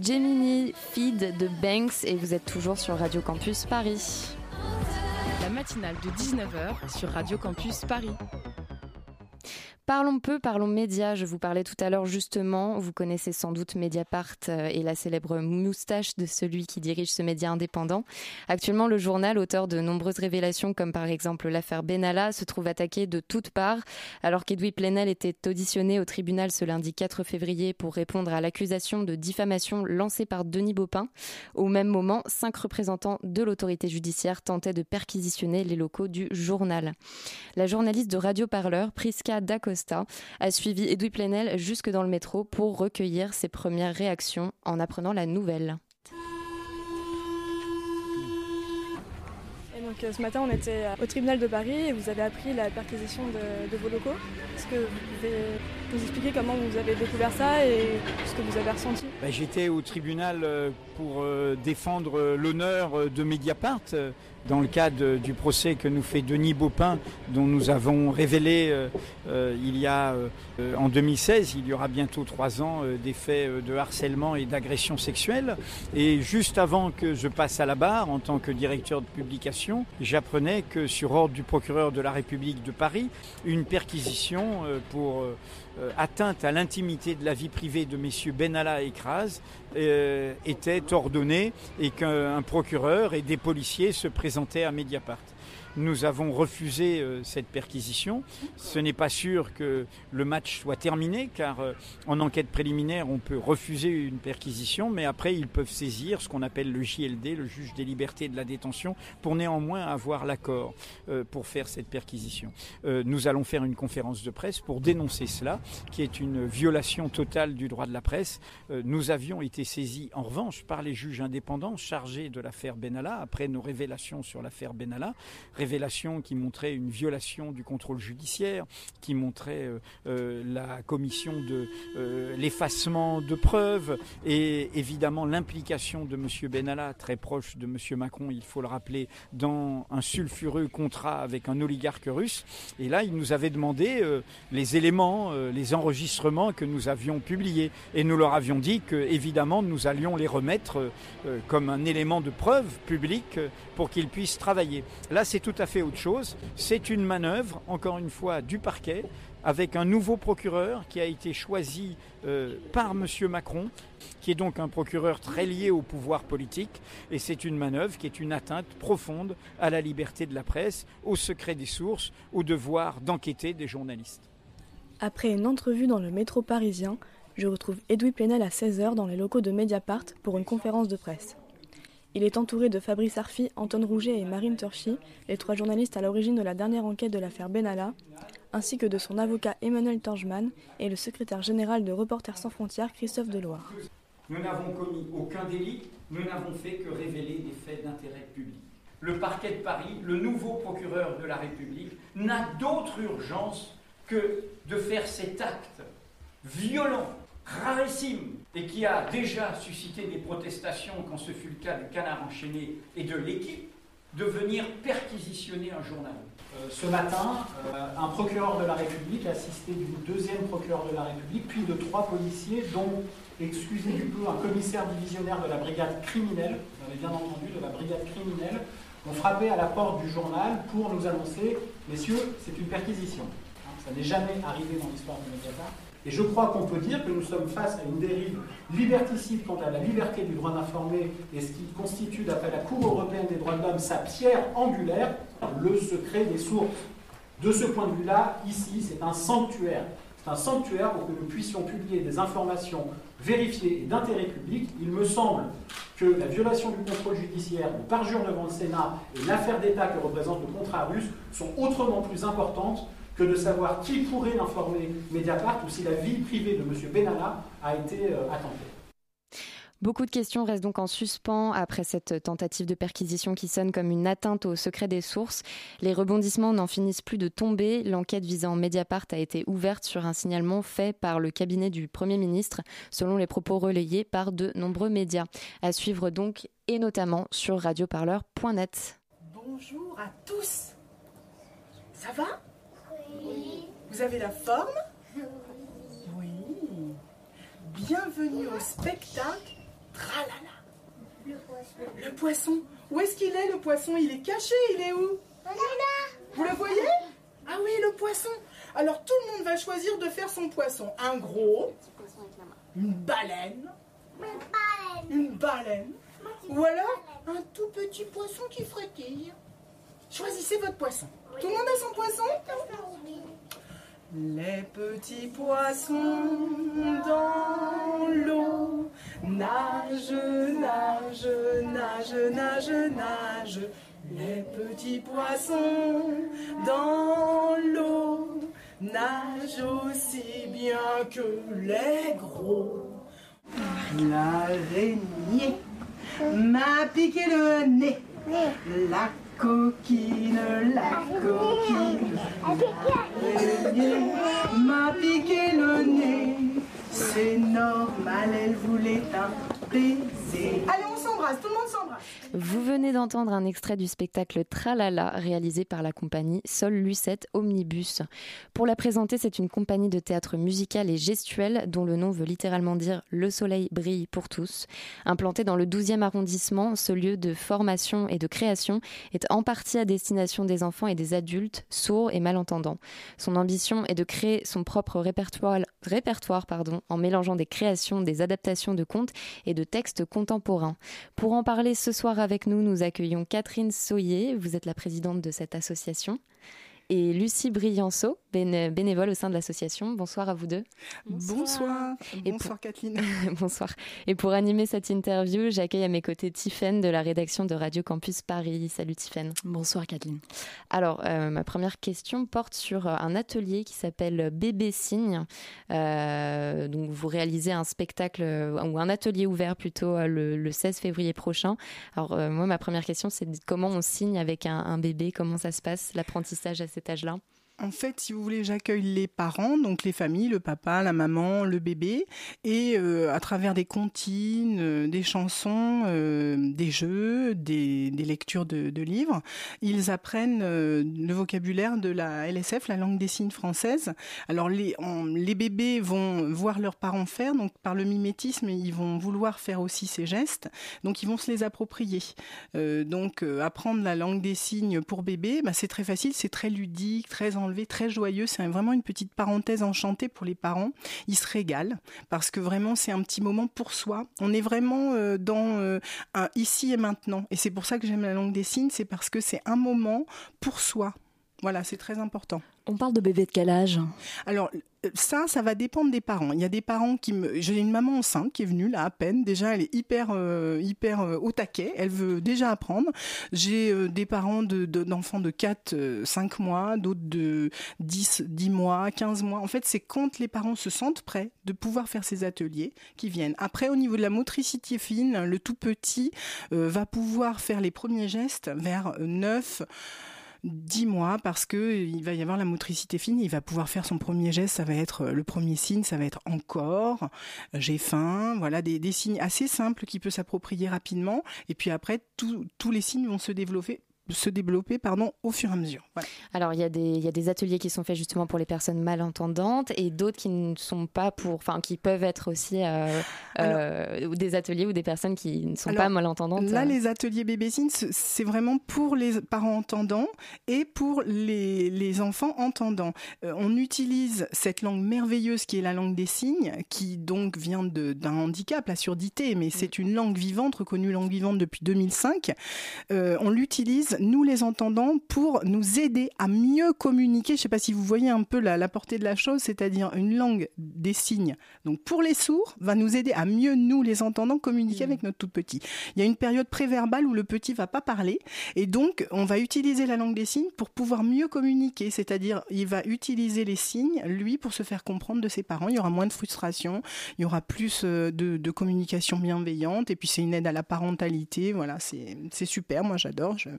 B: Gemini Feed de Banks et vous êtes toujours sur Radio Campus Paris.
C: La matinale de 19h sur Radio Campus Paris.
B: Parlons peu, parlons médias. Je vous parlais tout à l'heure justement, vous connaissez sans doute Mediapart euh, et la célèbre moustache de celui qui dirige ce média indépendant. Actuellement, le journal, auteur de nombreuses révélations comme par exemple l'affaire Benalla, se trouve attaqué de toutes parts. Alors qu'Edoui Plenel était auditionné au tribunal ce lundi 4 février pour répondre à l'accusation de diffamation lancée par Denis Baupin, au même moment, cinq représentants de l'autorité judiciaire tentaient de perquisitionner les locaux du journal. La journaliste de Radio Parleur, Prisca Dacosta, a suivi Edoui Plenel jusque dans le métro pour recueillir ses premières réactions en apprenant la nouvelle.
N: Et donc, euh, ce matin, on était au tribunal de Paris et vous avez appris la perquisition de, de vos locaux. Est-ce que vous pouvez nous expliquer comment vous avez découvert ça et ce que vous avez ressenti?
O: Bah, J'étais au tribunal euh, pour euh, défendre l'honneur de Mediapart dans le cadre du procès que nous fait Denis Baupin, dont nous avons révélé euh, euh, il y a euh, en 2016, il y aura bientôt trois ans, des faits de harcèlement et d'agression sexuelle. Et juste avant que je passe à la barre en tant que directeur de publication, j'apprenais que sur ordre du procureur de la République de Paris, une perquisition pour atteinte à l'intimité de la vie privée de messieurs Benalla et Kras était ordonnée et qu'un procureur et des policiers se présentaient à Mediapart. Nous avons refusé euh, cette perquisition. Ce n'est pas sûr que le match soit terminé, car euh, en enquête préliminaire, on peut refuser une perquisition, mais après, ils peuvent saisir ce qu'on appelle le JLD, le juge des libertés de la détention, pour néanmoins avoir l'accord euh, pour faire cette perquisition. nous allons faire une conférence de presse pour dénoncer cela, qui est une violation totale du droit de la presse. nous avions été saisis, en revanche, par les juges indépendants chargés de l'affaire Benalla, après nos révélations sur l'affaire Benalla révélation qui montrait une violation du contrôle judiciaire, qui montrait euh, euh, la commission de euh, l'effacement de preuves et évidemment l'implication de M. Benalla, très proche de M. Macron, il faut le rappeler, dans un sulfureux contrat avec un oligarque russe. Et là, il nous avait demandé les éléments, les enregistrements que nous avions publiés. Et nous leur avions dit que, évidemment, nous allions les remettre comme un élément de preuve publique pour qu'ils puissent travailler. Là, c'est tout tout à fait autre chose. C'est une manœuvre, encore une fois, du parquet, avec un nouveau procureur qui a été choisi euh, par M. Macron, qui est donc un procureur très lié au pouvoir politique. Et c'est une manœuvre qui est une atteinte profonde à la liberté de la presse, au secret des sources, au devoir d'enquêter des journalistes.
N: Après une entrevue dans le métro parisien, je retrouve Edoui Plenel à 16h dans les locaux de Mediapart pour une conférence de presse. Il est entouré de Fabrice Arfi, Anton Rouget et Marine Turchi, les trois journalistes à l'origine de la dernière enquête de l'affaire Benalla, ainsi que de son avocat Emmanuel Torgeman et le secrétaire général de Reporters sans frontières Christophe Deloire.
O: Nous n'avons commis aucun délit, nous n'avons fait que révéler des faits d'intérêt public. Le parquet de Paris, le nouveau procureur de la République, n'a d'autre urgence que de faire cet acte violent rarissime et qui a déjà suscité des protestations quand ce fut le cas du canard enchaîné et de l'équipe, de venir perquisitionner un journal.
P: Euh, ce matin, euh, un procureur de la République assisté du deuxième procureur de la République, puis de trois policiers, dont, excusez du peu, un commissaire divisionnaire de la brigade criminelle, vous avez bien entendu, de la brigade criminelle, ont frappé à la porte du journal pour nous annoncer, messieurs, c'est une perquisition. Ça n'est jamais arrivé dans l'histoire du Mediapart. Et je crois qu'on peut dire que nous sommes face à une dérive liberticide quant à la liberté du droit d'informer et ce qui constitue, d'après la Cour européenne des droits de l'homme, sa pierre angulaire, le secret des sources. De ce point de vue-là, ici, c'est un sanctuaire. C'est un sanctuaire pour que nous puissions publier des informations vérifiées et d'intérêt public. Il me semble que la violation du contrôle judiciaire, le parjure devant le Sénat et l'affaire d'État que représente le contrat russe sont autrement plus importantes que de savoir qui pourrait informer Mediapart ou si la vie privée de M. Benalla a été euh, attentée.
B: Beaucoup de questions restent donc en suspens après cette tentative de perquisition qui sonne comme une atteinte au secret des sources. Les rebondissements n'en finissent plus de tomber. L'enquête visant Mediapart a été ouverte sur un signalement fait par le cabinet du Premier ministre, selon les propos relayés par de nombreux médias. À suivre donc, et notamment sur radioparleur.net.
Q: Bonjour à tous. Ça va? Vous avez la forme Oui. Bienvenue au spectacle Tralala. Le poisson. Le poisson. Où est-ce qu'il est, le poisson? Il est caché, il est où? Vous le voyez? Ah oui, le poisson. Alors tout le monde va choisir de faire son poisson. Un gros, une baleine, une baleine, ou alors un tout petit poisson qui frétille. Choisissez votre poisson. Tout le monde a son poisson Les petits poissons dans l'eau nagent, nagent, nagent, nagent, nagent. Les petits poissons dans l'eau nagent aussi bien que les gros. L'araignée m'a piqué le nez. La coquine, la coquine. M'a piqué le nez. C'est normal, elle voulait un baiser.
B: Vous venez d'entendre un extrait du spectacle Tralala réalisé par la compagnie Sol Lucette Omnibus. Pour la présenter, c'est une compagnie de théâtre musical et gestuel dont le nom veut littéralement dire Le soleil brille pour tous. Implanté dans le 12e arrondissement, ce lieu de formation et de création est en partie à destination des enfants et des adultes sourds et malentendants. Son ambition est de créer son propre répertoire, en mélangeant des créations, des adaptations de contes et de textes contemporains. Pour en parler ce soir avec nous, nous accueillons Catherine Soyer, vous êtes la présidente de cette association, et Lucie Brianceau, bénévole au sein de l'association. Bonsoir à vous deux.
R: Bonsoir. Bonsoir, Kathleen.
B: Bonsoir. Et pour animer cette interview, j'accueille à mes côtés Tiffaine de la rédaction de Radio Campus Paris. Salut Tiffaine.
S: Bonsoir Kathleen.
B: Alors, euh, ma première question porte sur euh, un atelier qui s'appelle Bébé Signe. Euh, donc, vous réalisez un spectacle ou un atelier ouvert plutôt le, le 16 février prochain. Alors, moi, ma première question, c'est comment on signe avec un, un bébé? Comment ça se passe, l'apprentissage à cet âge-là
R: en fait, si vous voulez, j'accueille les parents, donc les familles, le papa, la maman, le bébé, et euh, à travers des comptines, euh, des chansons, euh, des jeux, des, lectures de, livres, ils apprennent le vocabulaire de la LSF, la langue des signes française. Alors les, les bébés vont voir leurs parents faire, donc par le mimétisme, ils vont vouloir faire aussi ces gestes, donc ils vont se les approprier. donc apprendre la langue des signes pour bébé, bah, c'est très facile, c'est très ludique, très très joyeux. C'est vraiment une petite parenthèse enchantée pour les parents. Ils se régalent parce que vraiment c'est un petit moment pour soi. On est vraiment euh, dans euh, un ici et maintenant. Et c'est pour ça que j'aime la langue des signes, c'est parce que c'est un moment pour soi. Voilà, c'est très important.
S: On parle de bébé de quel âge?
R: Alors, ça, ça va dépendre des parents. Il y a des parents qui me. J'ai une maman enceinte qui est venue là à peine. Déjà, elle est hyper, euh, hyper euh, au taquet. Elle veut déjà apprendre. J'ai euh, des parents de, d'enfants de, 4, 5 mois, d'autres de 10, 10 mois, 15 mois. En fait, c'est quand les parents se sentent prêts de pouvoir faire ces ateliers qui viennent. Après, au niveau de la motricité fine, le tout petit va pouvoir faire les premiers gestes vers 9 dix mois parce que il va y avoir la motricité fine, il va pouvoir faire son premier geste, ça va être le premier signe, ça va être encore, j'ai faim, voilà des, signes assez simples qui peut s'approprier rapidement. Et puis après tous les signes vont se développer se développer pardon, au fur et à mesure.
B: Alors, il y, a des, il y a des ateliers qui sont faits justement pour les personnes malentendantes et d'autres qui ne sont pas pour, enfin, qui peuvent être aussi euh, euh, des ateliers ou des personnes qui ne sont pas malentendantes.
R: Là, les ateliers bébésines, c'est vraiment pour les parents entendants et pour les, les enfants entendants. Euh, on utilise cette langue merveilleuse qui est la langue des signes, qui donc vient d'un handicap, la surdité, mais c'est une langue vivante, reconnue langue vivante depuis 2005. on l'utilise nous les entendants, pour nous aider à mieux communiquer. Je ne sais pas si vous voyez un peu la, la portée de la chose, c'est-à-dire une langue des signes. Donc pour les sourds, va nous aider à mieux, nous les entendants, communiquer avec notre tout petit. Il y a une période préverbale où le petit va pas parler, et donc on va utiliser la langue des signes pour pouvoir mieux communiquer, c'est-à-dire il va utiliser les signes, lui, pour se faire comprendre de ses parents. Il y aura moins de frustration, il y aura plus euh, de, de communication bienveillante, et puis c'est une aide à la parentalité. Voilà, c'est super, moi j'adore. Je,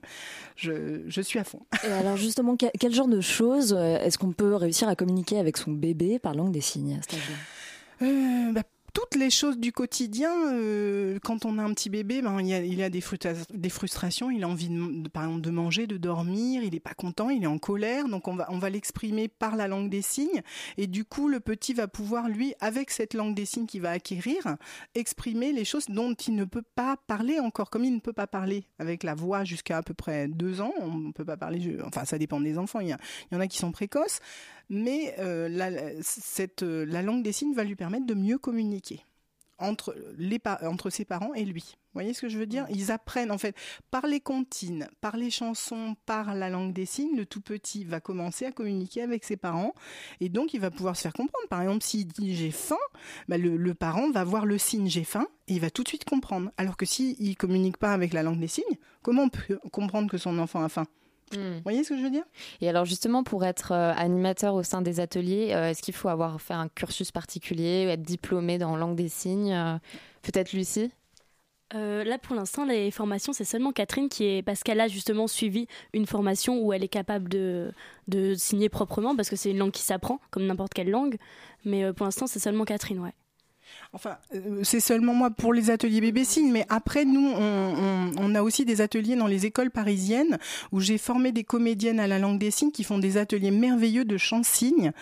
R: je, je, suis à fond.
S: Et alors justement, quel, quel genre de choses euh, est-ce qu'on peut réussir à communiquer avec son bébé par langue des signes à cet âge-là
R: euh, bah, toutes les choses du quotidien, euh, quand on a un petit bébé, ben, il, a, des, frustrations, il a envie de, manger, de dormir, il n'est pas content, il est en colère, donc on va, l'exprimer par la langue des signes, et du coup le petit va pouvoir, lui, avec cette langue des signes qu'il va acquérir, exprimer les choses dont il ne peut pas parler encore, comme il ne peut pas parler avec la voix jusqu'à à peu près deux ans, on ne peut pas parler, enfin ça dépend des enfants, il y en a qui sont précoces, mais euh, la, cette, euh, la langue des signes va lui permettre de mieux communiquer entre, les, entre ses parents et lui. Vous voyez ce que je veux dire? Ils apprennent en fait par les comptines, par les chansons, par la langue des signes. Le tout petit va commencer à communiquer avec ses parents et donc il va pouvoir se faire comprendre. Par exemple, s'il dit j'ai faim, bah, le, le, parent va voir le signe j'ai faim et il va tout de suite comprendre. Alors que s'il ne communique pas avec la langue des signes, comment on peut comprendre que son enfant a faim? Hmm. Vous voyez ce que je veux dire?
B: Et alors justement, pour être euh, animateur au sein des ateliers, euh, est-ce qu'il faut avoir fait un cursus particulier, être diplômé dans langue des signes euh, Peut-être Lucie?
T: Là, pour l'instant, les formations, c'est seulement Catherine qui est. Parce qu'elle a justement suivi une formation où elle est capable de, de signer proprement, parce que c'est une langue qui s'apprend, comme n'importe quelle langue. Mais pour l'instant, c'est seulement Catherine, ouais.
R: Enfin, euh, c'est seulement moi pour les ateliers bébé signe, mais après nous, on, on, a aussi des ateliers dans les écoles parisiennes où j'ai formé des comédiennes à la langue des signes qui font des ateliers merveilleux de chant signe,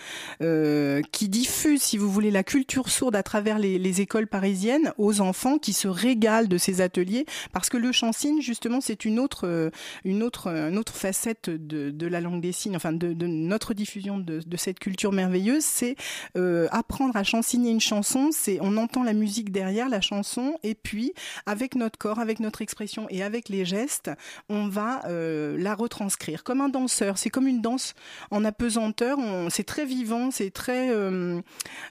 R: euh, qui diffusent, si vous voulez, la culture sourde à travers les, les, écoles parisiennes aux enfants qui se régalent de ces ateliers parce que le chant signe, justement, c'est une autre, euh, une autre, une autre facette de, de la langue des signes, enfin de, de notre diffusion de, de, cette culture merveilleuse, c'est euh, apprendre à chansigner une chanson, c'est on entend la musique derrière la chanson et puis avec notre corps, avec notre expression et avec les gestes, on va euh, la retranscrire comme un danseur. C'est comme une danse en apesanteur. C'est très vivant, c'est très euh,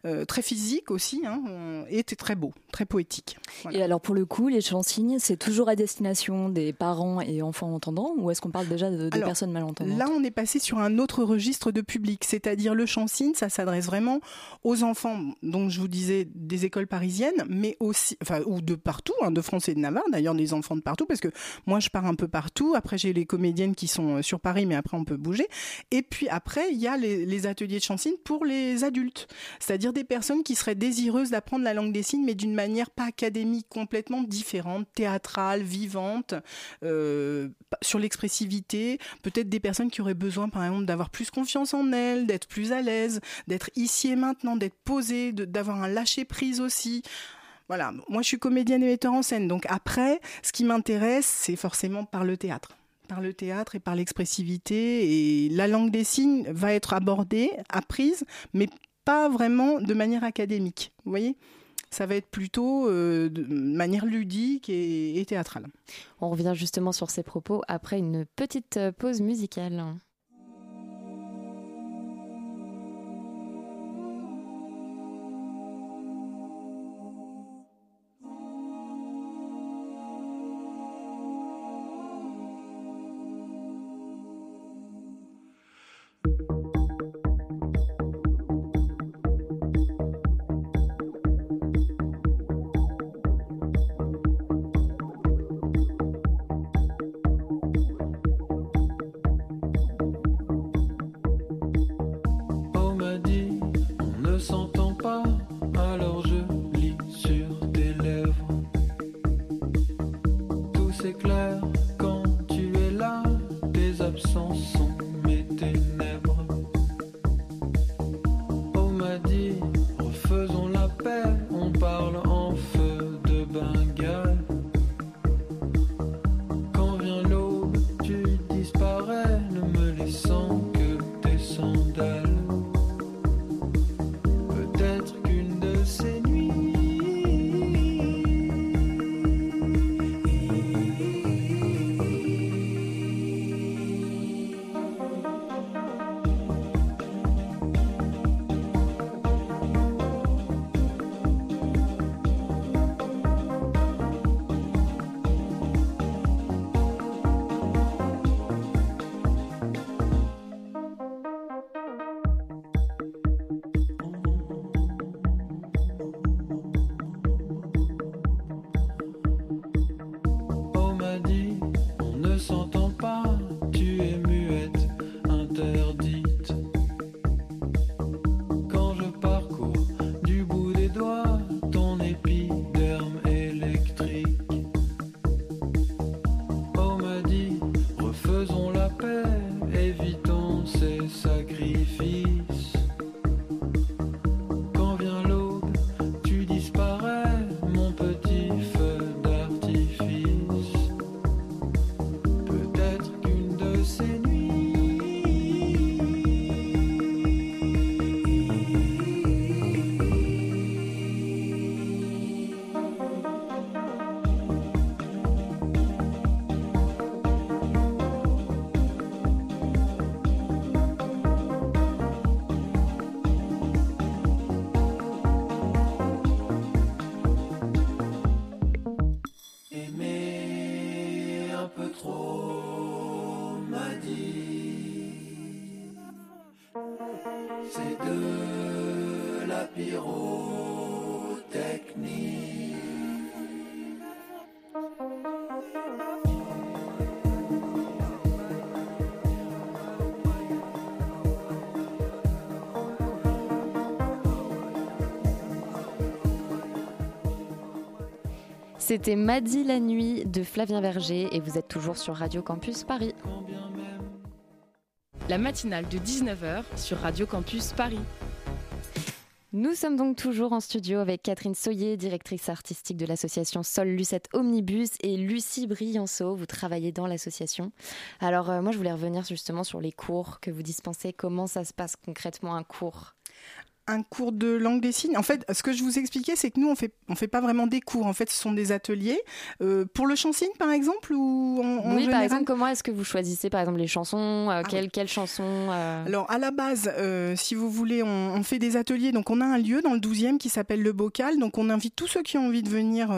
R: euh, très physique aussi, hein, et c'est très beau, très poétique.
S: Et alors pour le coup, les chansignes, c'est toujours à destination des parents et enfants entendants, ou est-ce qu'on parle déjà de, personnes malentendantes?
R: Là, on est passé sur un autre registre de public, c'est-à-dire le chansigne, ça s'adresse vraiment aux enfants. Donc je vous disais des écoles parisiennes, mais aussi, enfin, ou de partout, hein, de France et de Navarre, d'ailleurs des enfants de partout, parce que moi je pars un peu partout. Après j'ai les comédiennes qui sont euh, sur Paris, mais après on peut bouger. Et puis après il y a les, ateliers de chansigne pour les adultes, c'est-à-dire des personnes qui seraient désireuses d'apprendre la langue des signes, mais d'une manière pas académique, complètement différente, théâtrale, vivante, euh, sur l'expressivité. Peut-être des personnes qui auraient besoin, par exemple, d'avoir plus confiance en elles, d'être plus à l'aise, d'être ici et maintenant, d'être posée, d'avoir un lâcher prise aussi. Voilà, moi je suis comédienne et metteur en scène, donc après, ce qui m'intéresse, c'est forcément par le théâtre par le théâtre et par l'expressivité. Et la langue des signes va être abordée, apprise, mais pas vraiment de manière académique. Vous voyez? Ça va être plutôt euh, de manière ludique et, et théâtrale.
B: On revient justement sur ces propos après une petite pause musicale. C'était Madi la nuit de Flavien Verger et vous êtes toujours sur Radio Campus Paris.
C: La matinale de 19h sur Radio Campus Paris.
B: Nous sommes donc toujours en studio avec Catherine Soyer, directrice artistique de l'association Sol Lucette Omnibus, et Lucie Brianceau. Vous travaillez dans l'association. Alors, euh, moi, je voulais revenir justement sur les cours que vous dispensez. Comment ça se passe concrètement un cours?
R: Un cours de langue des signes. En fait, ce que je vous expliquais, c'est que nous, on fait, on fait pas vraiment des cours. En fait, ce sont des ateliers. Euh, pour le chant signe, par exemple, ou
B: en, Oui, par exemple, comment est-ce que vous choisissez, par exemple, les chansons euh, ah Quelles chansons euh
R: Alors, à la base, si vous voulez, on, fait des ateliers. Donc, on a un lieu dans le 12e qui s'appelle le Bocal. Donc, on invite tous ceux qui ont envie de venir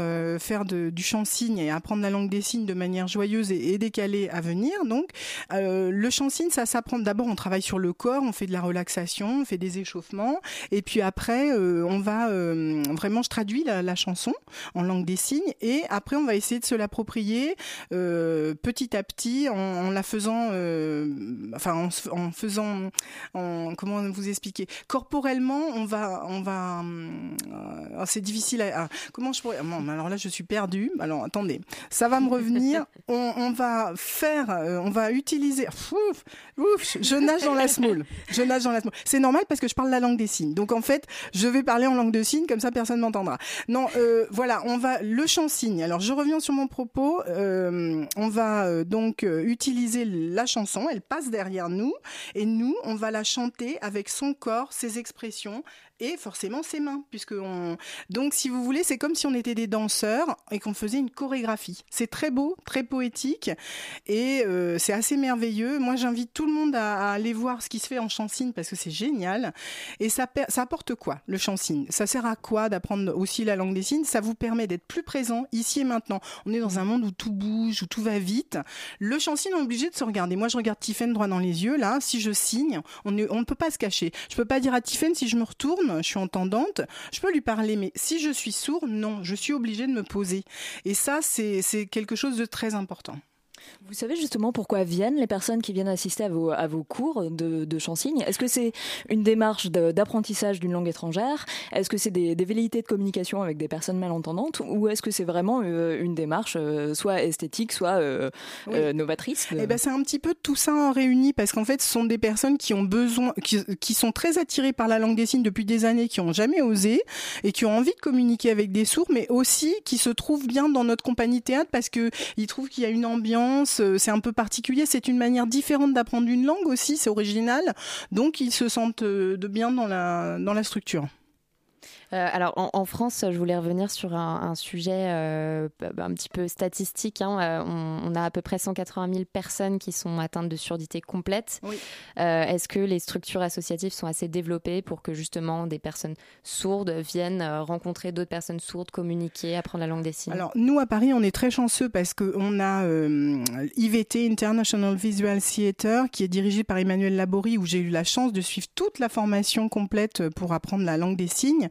R: faire du chant signe et apprendre la langue des signes de manière joyeuse et, décalée à venir. Donc, le chant signe, ça s'apprend. D'abord, on travaille sur le corps, on fait de la relaxation, on fait des échauffements. Et puis après, euh, on va euh, vraiment, je traduis la, chanson en langue des signes et après, on va essayer de se l'approprier euh, petit à petit en, la faisant, enfin, en, faisant, en, comment vous expliquer, corporellement, on va, on va, oh, c'est difficile à, comment je pourrais, alors là, je suis perdue. Alors attendez, ça va me revenir. on, va faire, on va utiliser. Ouf, ouf, je nage dans la smoule. Je nage dans la smoule. C'est normal parce que je parle la langue des signes. Donc en fait, je vais parler en langue de signes, comme ça personne m'entendra. Non, euh, voilà, on va le chant signe. Alors je reviens sur mon propos. Euh, on va euh, donc utiliser la chanson. Elle passe derrière nous et nous, on va la chanter avec son corps, ses expressions et forcément ses mains, puisque on... donc si vous voulez, c'est comme si on était des danseurs et qu'on faisait une chorégraphie. C'est très beau, très poétique et euh, c'est assez merveilleux. Moi, j'invite tout le monde à, aller voir ce qui se fait en chansigne parce que c'est génial. Et ça, ça apporte quoi le chansigne Ça sert à quoi d'apprendre aussi la langue des signes? Ça vous permet d'être plus présent ici et maintenant. On est dans un monde où tout bouge, où tout va vite. Le chansigne, on est obligé de se regarder. Moi, je regarde Tiffen droit dans les yeux. Là, si je signe, on ne on peut pas se cacher. Je peux pas dire à Tiffen si je me retourne je suis entendante, je peux lui parler, mais si je suis sourd, non, je suis obligée de me poser. Et ça, c'est quelque chose de très important.
S: Vous savez justement pourquoi viennent les personnes qui viennent assister à vos, à vos cours de, de chansigne? Est-ce que c'est une démarche d'apprentissage d'une langue étrangère? Est-ce que c'est des, des, velléités de communication avec des personnes malentendantes? Ou est-ce que c'est vraiment euh, une démarche euh, soit esthétique, soit euh, novatrice
R: Eh ben, c'est un petit peu tout ça en réuni parce qu'en fait, ce sont des personnes qui ont besoin, qui, qui, sont très attirées par la langue des signes depuis des années, qui ont jamais osé et qui ont envie de communiquer avec des sourds, mais aussi qui se trouvent bien dans notre compagnie théâtre parce que ils trouvent qu'il y a une ambiance euh, c'est un peu particulier. C'est une manière différente d'apprendre une langue aussi, c'est original. Donc ils se sentent euh, de bien dans la, dans la structure.
B: Euh, alors en, France, je voulais revenir sur un, sujet euh, un petit peu statistique. Hein. Euh, on, a à peu près 180 000 personnes qui sont atteintes de surdité complète. Est-ce que les structures associatives sont assez développées pour que justement des personnes sourdes viennent rencontrer d'autres personnes sourdes, communiquer, apprendre la langue des signes?
R: Alors nous à Paris, on est très chanceux parce qu'on a IVT International Visual Theatre qui est dirigé par Emmanuel Laborie où j'ai eu la chance de suivre toute la formation complète pour apprendre la langue des signes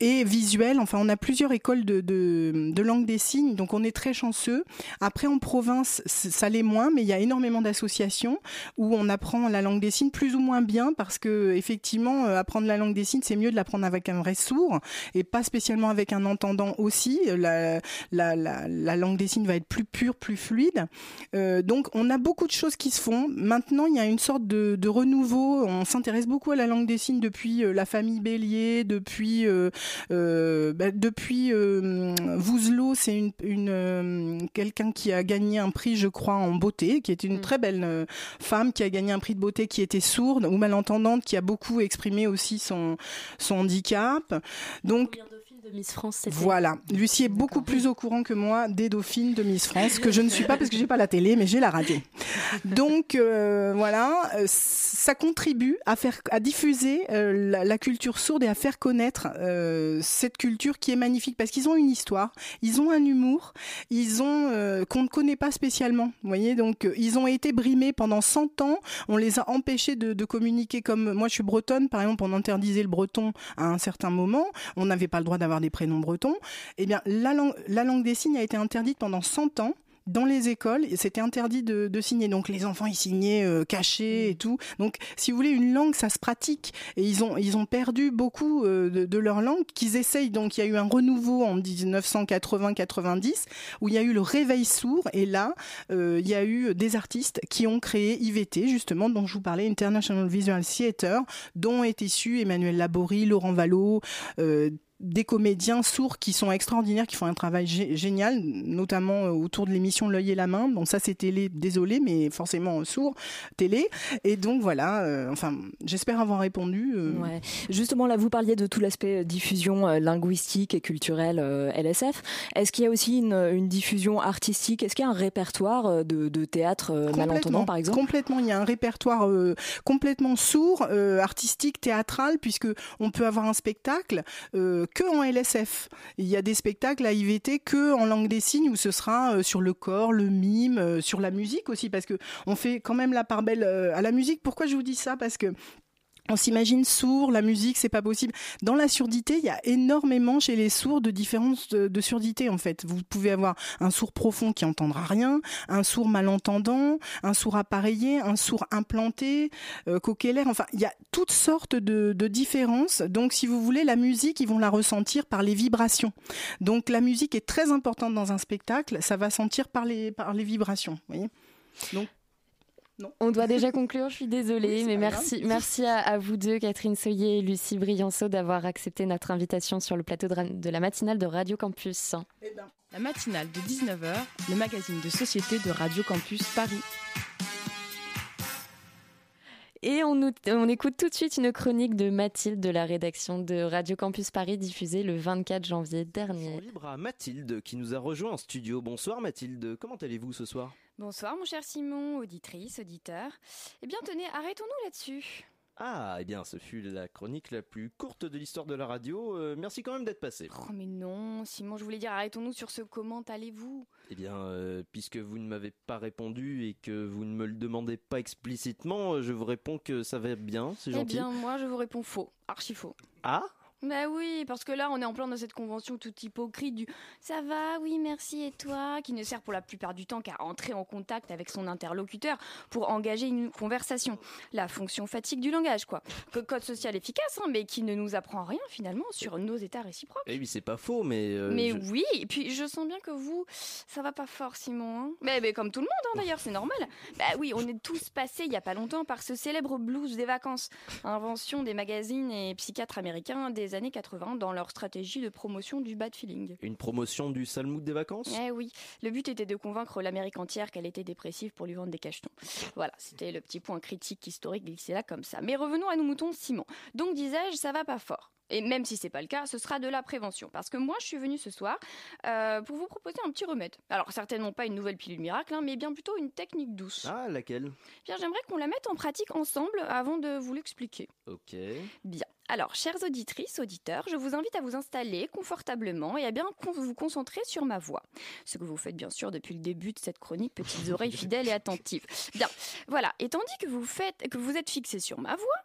R: et visuel. Enfin, on a plusieurs écoles de, de, langue des signes, donc on est très chanceux. Après, en province, ça l'est moins, mais il y a énormément d'associations où on apprend la langue des signes plus ou moins bien parce que effectivement, euh, apprendre la langue des signes, c'est mieux de l'apprendre avec un vrai sourd et pas spécialement avec un entendant aussi. La, la, la, langue des signes va être plus pure, plus fluide. Euh, donc, on a beaucoup de choses qui se font. Maintenant, il y a une sorte de, de renouveau. On s'intéresse beaucoup à la langue des signes depuis euh, la famille Bélier, depuis bah, depuis euh, Vouzelot, c'est une, une quelqu'un qui a gagné un prix, je crois, en beauté, qui était une mm. très belle femme qui a gagné un prix de beauté, qui était sourde ou malentendante, qui a beaucoup exprimé aussi son, son handicap. Donc
T: de Miss France.
R: Voilà, Lucie est beaucoup plus au courant que moi des dauphines de Miss France, que je ne suis pas parce que j'ai pas la télé, mais j'ai la radio. Donc euh, voilà, euh, ça contribue à faire, à diffuser euh, la, la culture sourde et à faire connaître euh, cette culture qui est magnifique parce qu'ils ont une histoire, ils ont un humour, ils ont qu'on ne connaît pas spécialement. Vous voyez, donc ils ont été brimés pendant 100 ans. On les a empêchés de, de communiquer comme moi. Je suis bretonne, par exemple, on interdisait le breton à un certain moment. On n'avait pas le droit d'avoir des prénoms bretons. Eh bien, la langue, la langue des signes a été interdite pendant 100 ans dans les écoles, c'était interdit de, signer. Donc les enfants ils signaient euh, cachés et tout. Donc si vous voulez une langue, ça se pratique. Et ils ont ils ont perdu beaucoup euh, de, leur langue qu'ils essayent. Donc il y a eu un renouveau en 1980-90 où il y a eu le réveil sourd. Et là, euh, il y a eu des artistes qui ont créé IVT justement dont je vous parlais, International Visual Theatre, dont est issu Emmanuel Laborie, Laurent Vallot. Des comédiens sourds qui sont extraordinaires, qui font un travail gé- génial, notamment euh, autour de l'émission L'œil et la main. Bon, ça c'est télé, désolé, mais forcément sourd, télé. Et donc voilà, euh, enfin, j'espère avoir répondu. euh,
S: Ouais. Justement, là, vous parliez de tout l'aspect diffusion euh, linguistique et culturelle LSF. Est-ce qu'il y a aussi une, une diffusion artistique? Est-ce qu'il y a un répertoire de, de théâtre malentendant, par exemple?
R: Complètement, il y a un répertoire complètement sourd, artistique, théâtral, puisque on peut avoir un spectacle que en LSF. Il y a des spectacles à IVT que en langue des signes où ce sera euh, sur le corps, le mime, euh, sur la musique aussi, parce que on fait quand même la part belle euh, à la musique. Pourquoi je vous dis ça? Parce que on s'imagine sourd, la musique, c'est pas possible. Dans la surdité, il y a énormément chez les sourds de différences de, surdité en fait. Vous pouvez avoir un sourd profond qui entendra rien, un sourd malentendant, un sourd appareillé, un sourd implanté, euh. Enfin, il y a toutes sortes de, différences. Donc, si vous voulez, la musique, ils vont la ressentir par les vibrations. Donc, la musique est très importante dans un spectacle. Ça va sentir par les vibrations. Vous voyez.
B: On doit déjà conclure, je suis désolée,
R: Oui,
B: mais merci, merci à, à vous deux, Catherine Soyer et Lucie Brianceau, d'avoir accepté notre invitation sur le plateau de, la matinale de Radio Campus.
C: La matinale de 19h, le magazine de société de Radio Campus Paris.
B: Et on, nous- on écoute tout de suite une chronique de Mathilde de la rédaction de Radio Campus Paris diffusée le 24 janvier dernier.
U: Libre à Mathilde qui nous a rejoint en studio. Bonsoir Mathilde, comment allez-vous ce soir?
V: Bonsoir mon cher Simon, auditrice, auditeur. Eh bien tenez, arrêtons-nous là-dessus.
U: Ah, eh bien, ce fut la chronique la plus courte de l'histoire de la radio. Euh, merci quand même d'être passé.
V: Oh mais non, Simon, je voulais dire arrêtons-nous sur ce comment allez-vous?
U: Eh bien, euh, puisque vous ne m'avez pas répondu et que vous ne me le demandez pas explicitement, euh, je vous réponds que ça va bien, c'est
V: Eh
U: gentil.
V: bien moi je vous réponds faux, archi faux.
U: Ah?
V: Bah oui, parce que là on est en plein dans cette convention toute hypocrite du ça va, oui merci et toi, qui ne sert pour la plupart du temps qu'à entrer en contact avec son interlocuteur pour engager une conversation. La fonction fatigue du langage quoi. Que code social efficace, hein, mais qui ne nous apprend rien finalement sur nos états réciproques.
U: Eh oui, c'est pas faux, mais... euh,
V: mais
U: je-
V: oui, et puis je sens bien que vous, ça va pas fort, Simon. hein. mais, mais comme tout le monde, hein, d'ailleurs, c'est normal. Bah oui, on est tous passés il y a pas longtemps par ce célèbre blues des vacances, invention des magazines et psychiatres américains des années 80 dans leur stratégie de promotion du bad feeling.
U: Une promotion du Salmoud des vacances?
V: Eh oui, le but était de convaincre l'Amérique entière qu'elle était dépressive pour lui vendre des cachetons. Voilà, c'était le petit point critique historique glissé là comme ça. Mais revenons à nos moutons, Simon. Donc disais-je, ça va pas fort. Et même si c'est pas le cas, ce sera de la prévention. Parce que moi, je suis venue ce soir euh, pour vous proposer un petit remède. Alors certainement pas une nouvelle pilule miracle, hein, mais bien plutôt une technique douce.
U: Ah, laquelle?
V: Bien, j'aimerais qu'on la mette en pratique ensemble avant de vous l'expliquer.
U: Ok.
V: Bien. Alors, chères auditrices, auditeurs, je vous invite à vous installer confortablement et à bien vous concentrer sur ma voix. Ce que vous faites bien sûr depuis le début de cette chronique, petites oreilles fidèles et attentives. Bien, voilà. Et tandis que vous faites, que vous êtes fixé sur ma voix,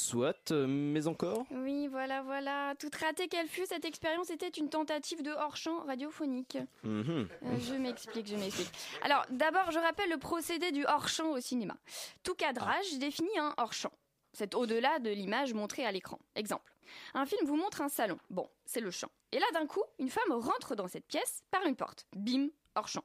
U: Soit, euh, mais encore
V: oui, voilà, voilà. Toute ratée qu'elle fut, cette expérience était une tentative de hors-champ radiophonique.
U: Mhm.
V: Euh, je m'explique, je m'explique. Alors, d'abord, je rappelle le procédé du hors-champ au cinéma. Tout cadrage définit un hors-champ. C'est au-delà de l'image montrée à l'écran. Exemple. Un film vous montre un salon. Bon, c'est le champ. Et là, d'un coup, une femme rentre dans cette pièce par une porte. Bim, hors-champ.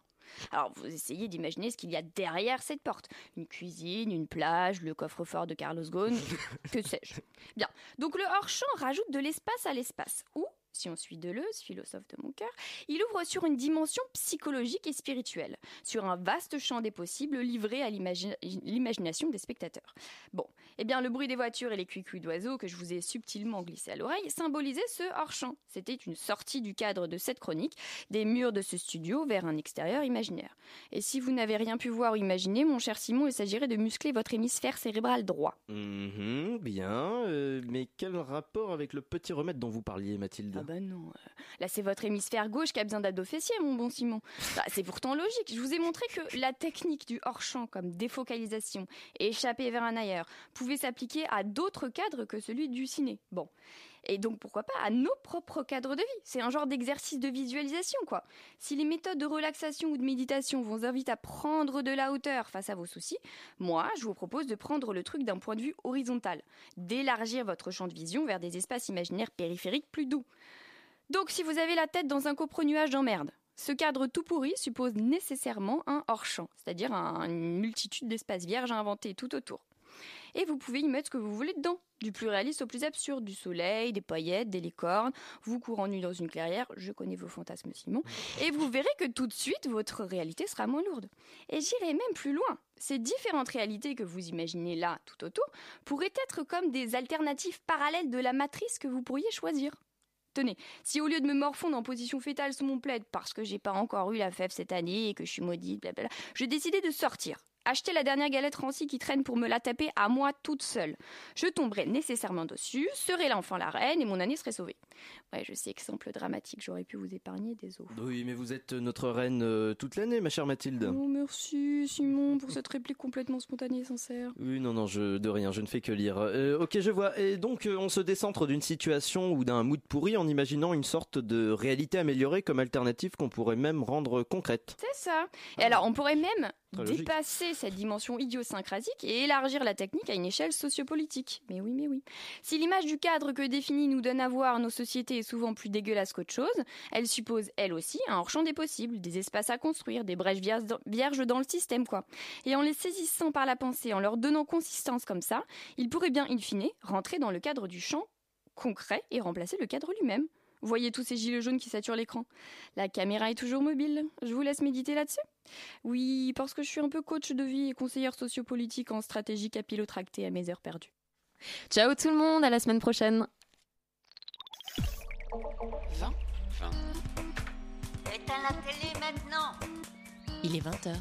V: Alors, vous essayez d'imaginer ce qu'il y a derrière cette porte. Une cuisine, une plage, le coffre-fort de Carlos Ghosn, que sais-je. Bien. Donc, le hors-champ rajoute de l'espace à l'espace. Ou, si on suit Deleuze, philosophe de mon cœur, il ouvre sur une dimension psychologique et spirituelle, sur un vaste champ des possibles livré à l'imagi- l'imagination des spectateurs. Bon, eh bien le bruit des voitures et les cuicuis d'oiseaux que je vous ai subtilement glissés à l'oreille symbolisaient ce hors-champ. C'était une sortie du cadre de cette chronique, des murs de ce studio vers un extérieur imaginaire. Et si vous n'avez rien pu voir ou imaginer, mon cher Simon, il s'agirait de muscler votre hémisphère cérébral droit.
U: Mhm, bien, euh, mais quel rapport avec le petit remède dont vous parliez, Mathilde?
V: Bah non. euh, Là, c'est votre hémisphère gauche qui a besoin d'abdos fessiers, mon bon Simon. Bah, c'est pourtant logique. Je vous ai montré que la technique du hors-champ, comme défocalisation et échapper vers un ailleurs, pouvait s'appliquer à d'autres cadres que celui du ciné. Bon. Et donc, pourquoi pas à nos propres cadres de vie C'est un genre d'exercice de visualisation, quoi. Si les méthodes de relaxation ou de méditation vous invitent à prendre de la hauteur face à vos soucis, moi, je vous propose de prendre le truc d'un point de vue horizontal, d'élargir votre champ de vision vers des espaces imaginaires périphériques plus doux. Donc, si vous avez la tête dans un copre nuage d'emmerde, ce cadre tout pourri suppose nécessairement un hors-champ, c'est-à-dire un- une multitude d'espaces vierges à inventer tout autour. Et vous pouvez y mettre ce que vous voulez dedans, du plus réaliste au plus absurde, du soleil, des paillettes, des licornes, vous courant nu dans une clairière, je connais vos fantasmes Simon, et vous verrez que tout de suite votre réalité sera moins lourde. Et j'irai même plus loin. Ces différentes réalités que vous imaginez là, tout autour, pourraient être comme des alternatives parallèles de la matrice que vous pourriez choisir. Tenez, si au lieu de me morfondre en position fétale sous mon plaid parce que j'ai pas encore eu la fève cette année et que je suis maudite, blablabla, je décidais de sortir. Acheter la dernière galette rancie qui traîne pour me la taper à moi toute seule. Je tomberais nécessairement dessus, serais l'enfant la reine et mon année serait sauvée. Ouais, je sais, exemple dramatique, j'aurais pu vous épargner des os.
U: Oui, mais vous êtes notre reine euh, toute l'année, ma chère Mathilde.
V: Oh, merci Simon pour cette réplique complètement spontanée et sincère.
U: Oui, non, non, je, de rien, je ne fais que lire. Euh, ok, je vois. Et donc, euh, on se décentre d'une situation ou d'un mood pourri en imaginant une sorte de réalité améliorée comme alternative qu'on pourrait même rendre concrète.
V: C'est ça. Et alors, on pourrait même Dépasser cette dimension idiosyncratique et élargir la technique à une échelle sociopolitique. Mais oui, mais oui. Si l'image du cadre que définit nous donne à voir nos sociétés est souvent plus dégueulasse qu'autre chose, elle suppose, elle aussi, un hors-champ des possibles, des espaces à construire, des brèches vierges dans le système, quoi. Et en les saisissant par la pensée, en leur donnant consistance comme ça, ils pourraient bien, in fine, rentrer dans le cadre du champ concret et remplacer le cadre lui-même. Vous voyez tous ces gilets jaunes qui saturent l'écran. La caméra est toujours mobile. Je vous laisse méditer là-dessus. Oui, parce que je suis un peu coach de vie et conseillère sociopolitique en stratégie capillotractée à mes heures perdues.
B: Ciao tout le monde, à la semaine prochaine.
W: 20 Éteins la télé maintenant
X: Il est 20h.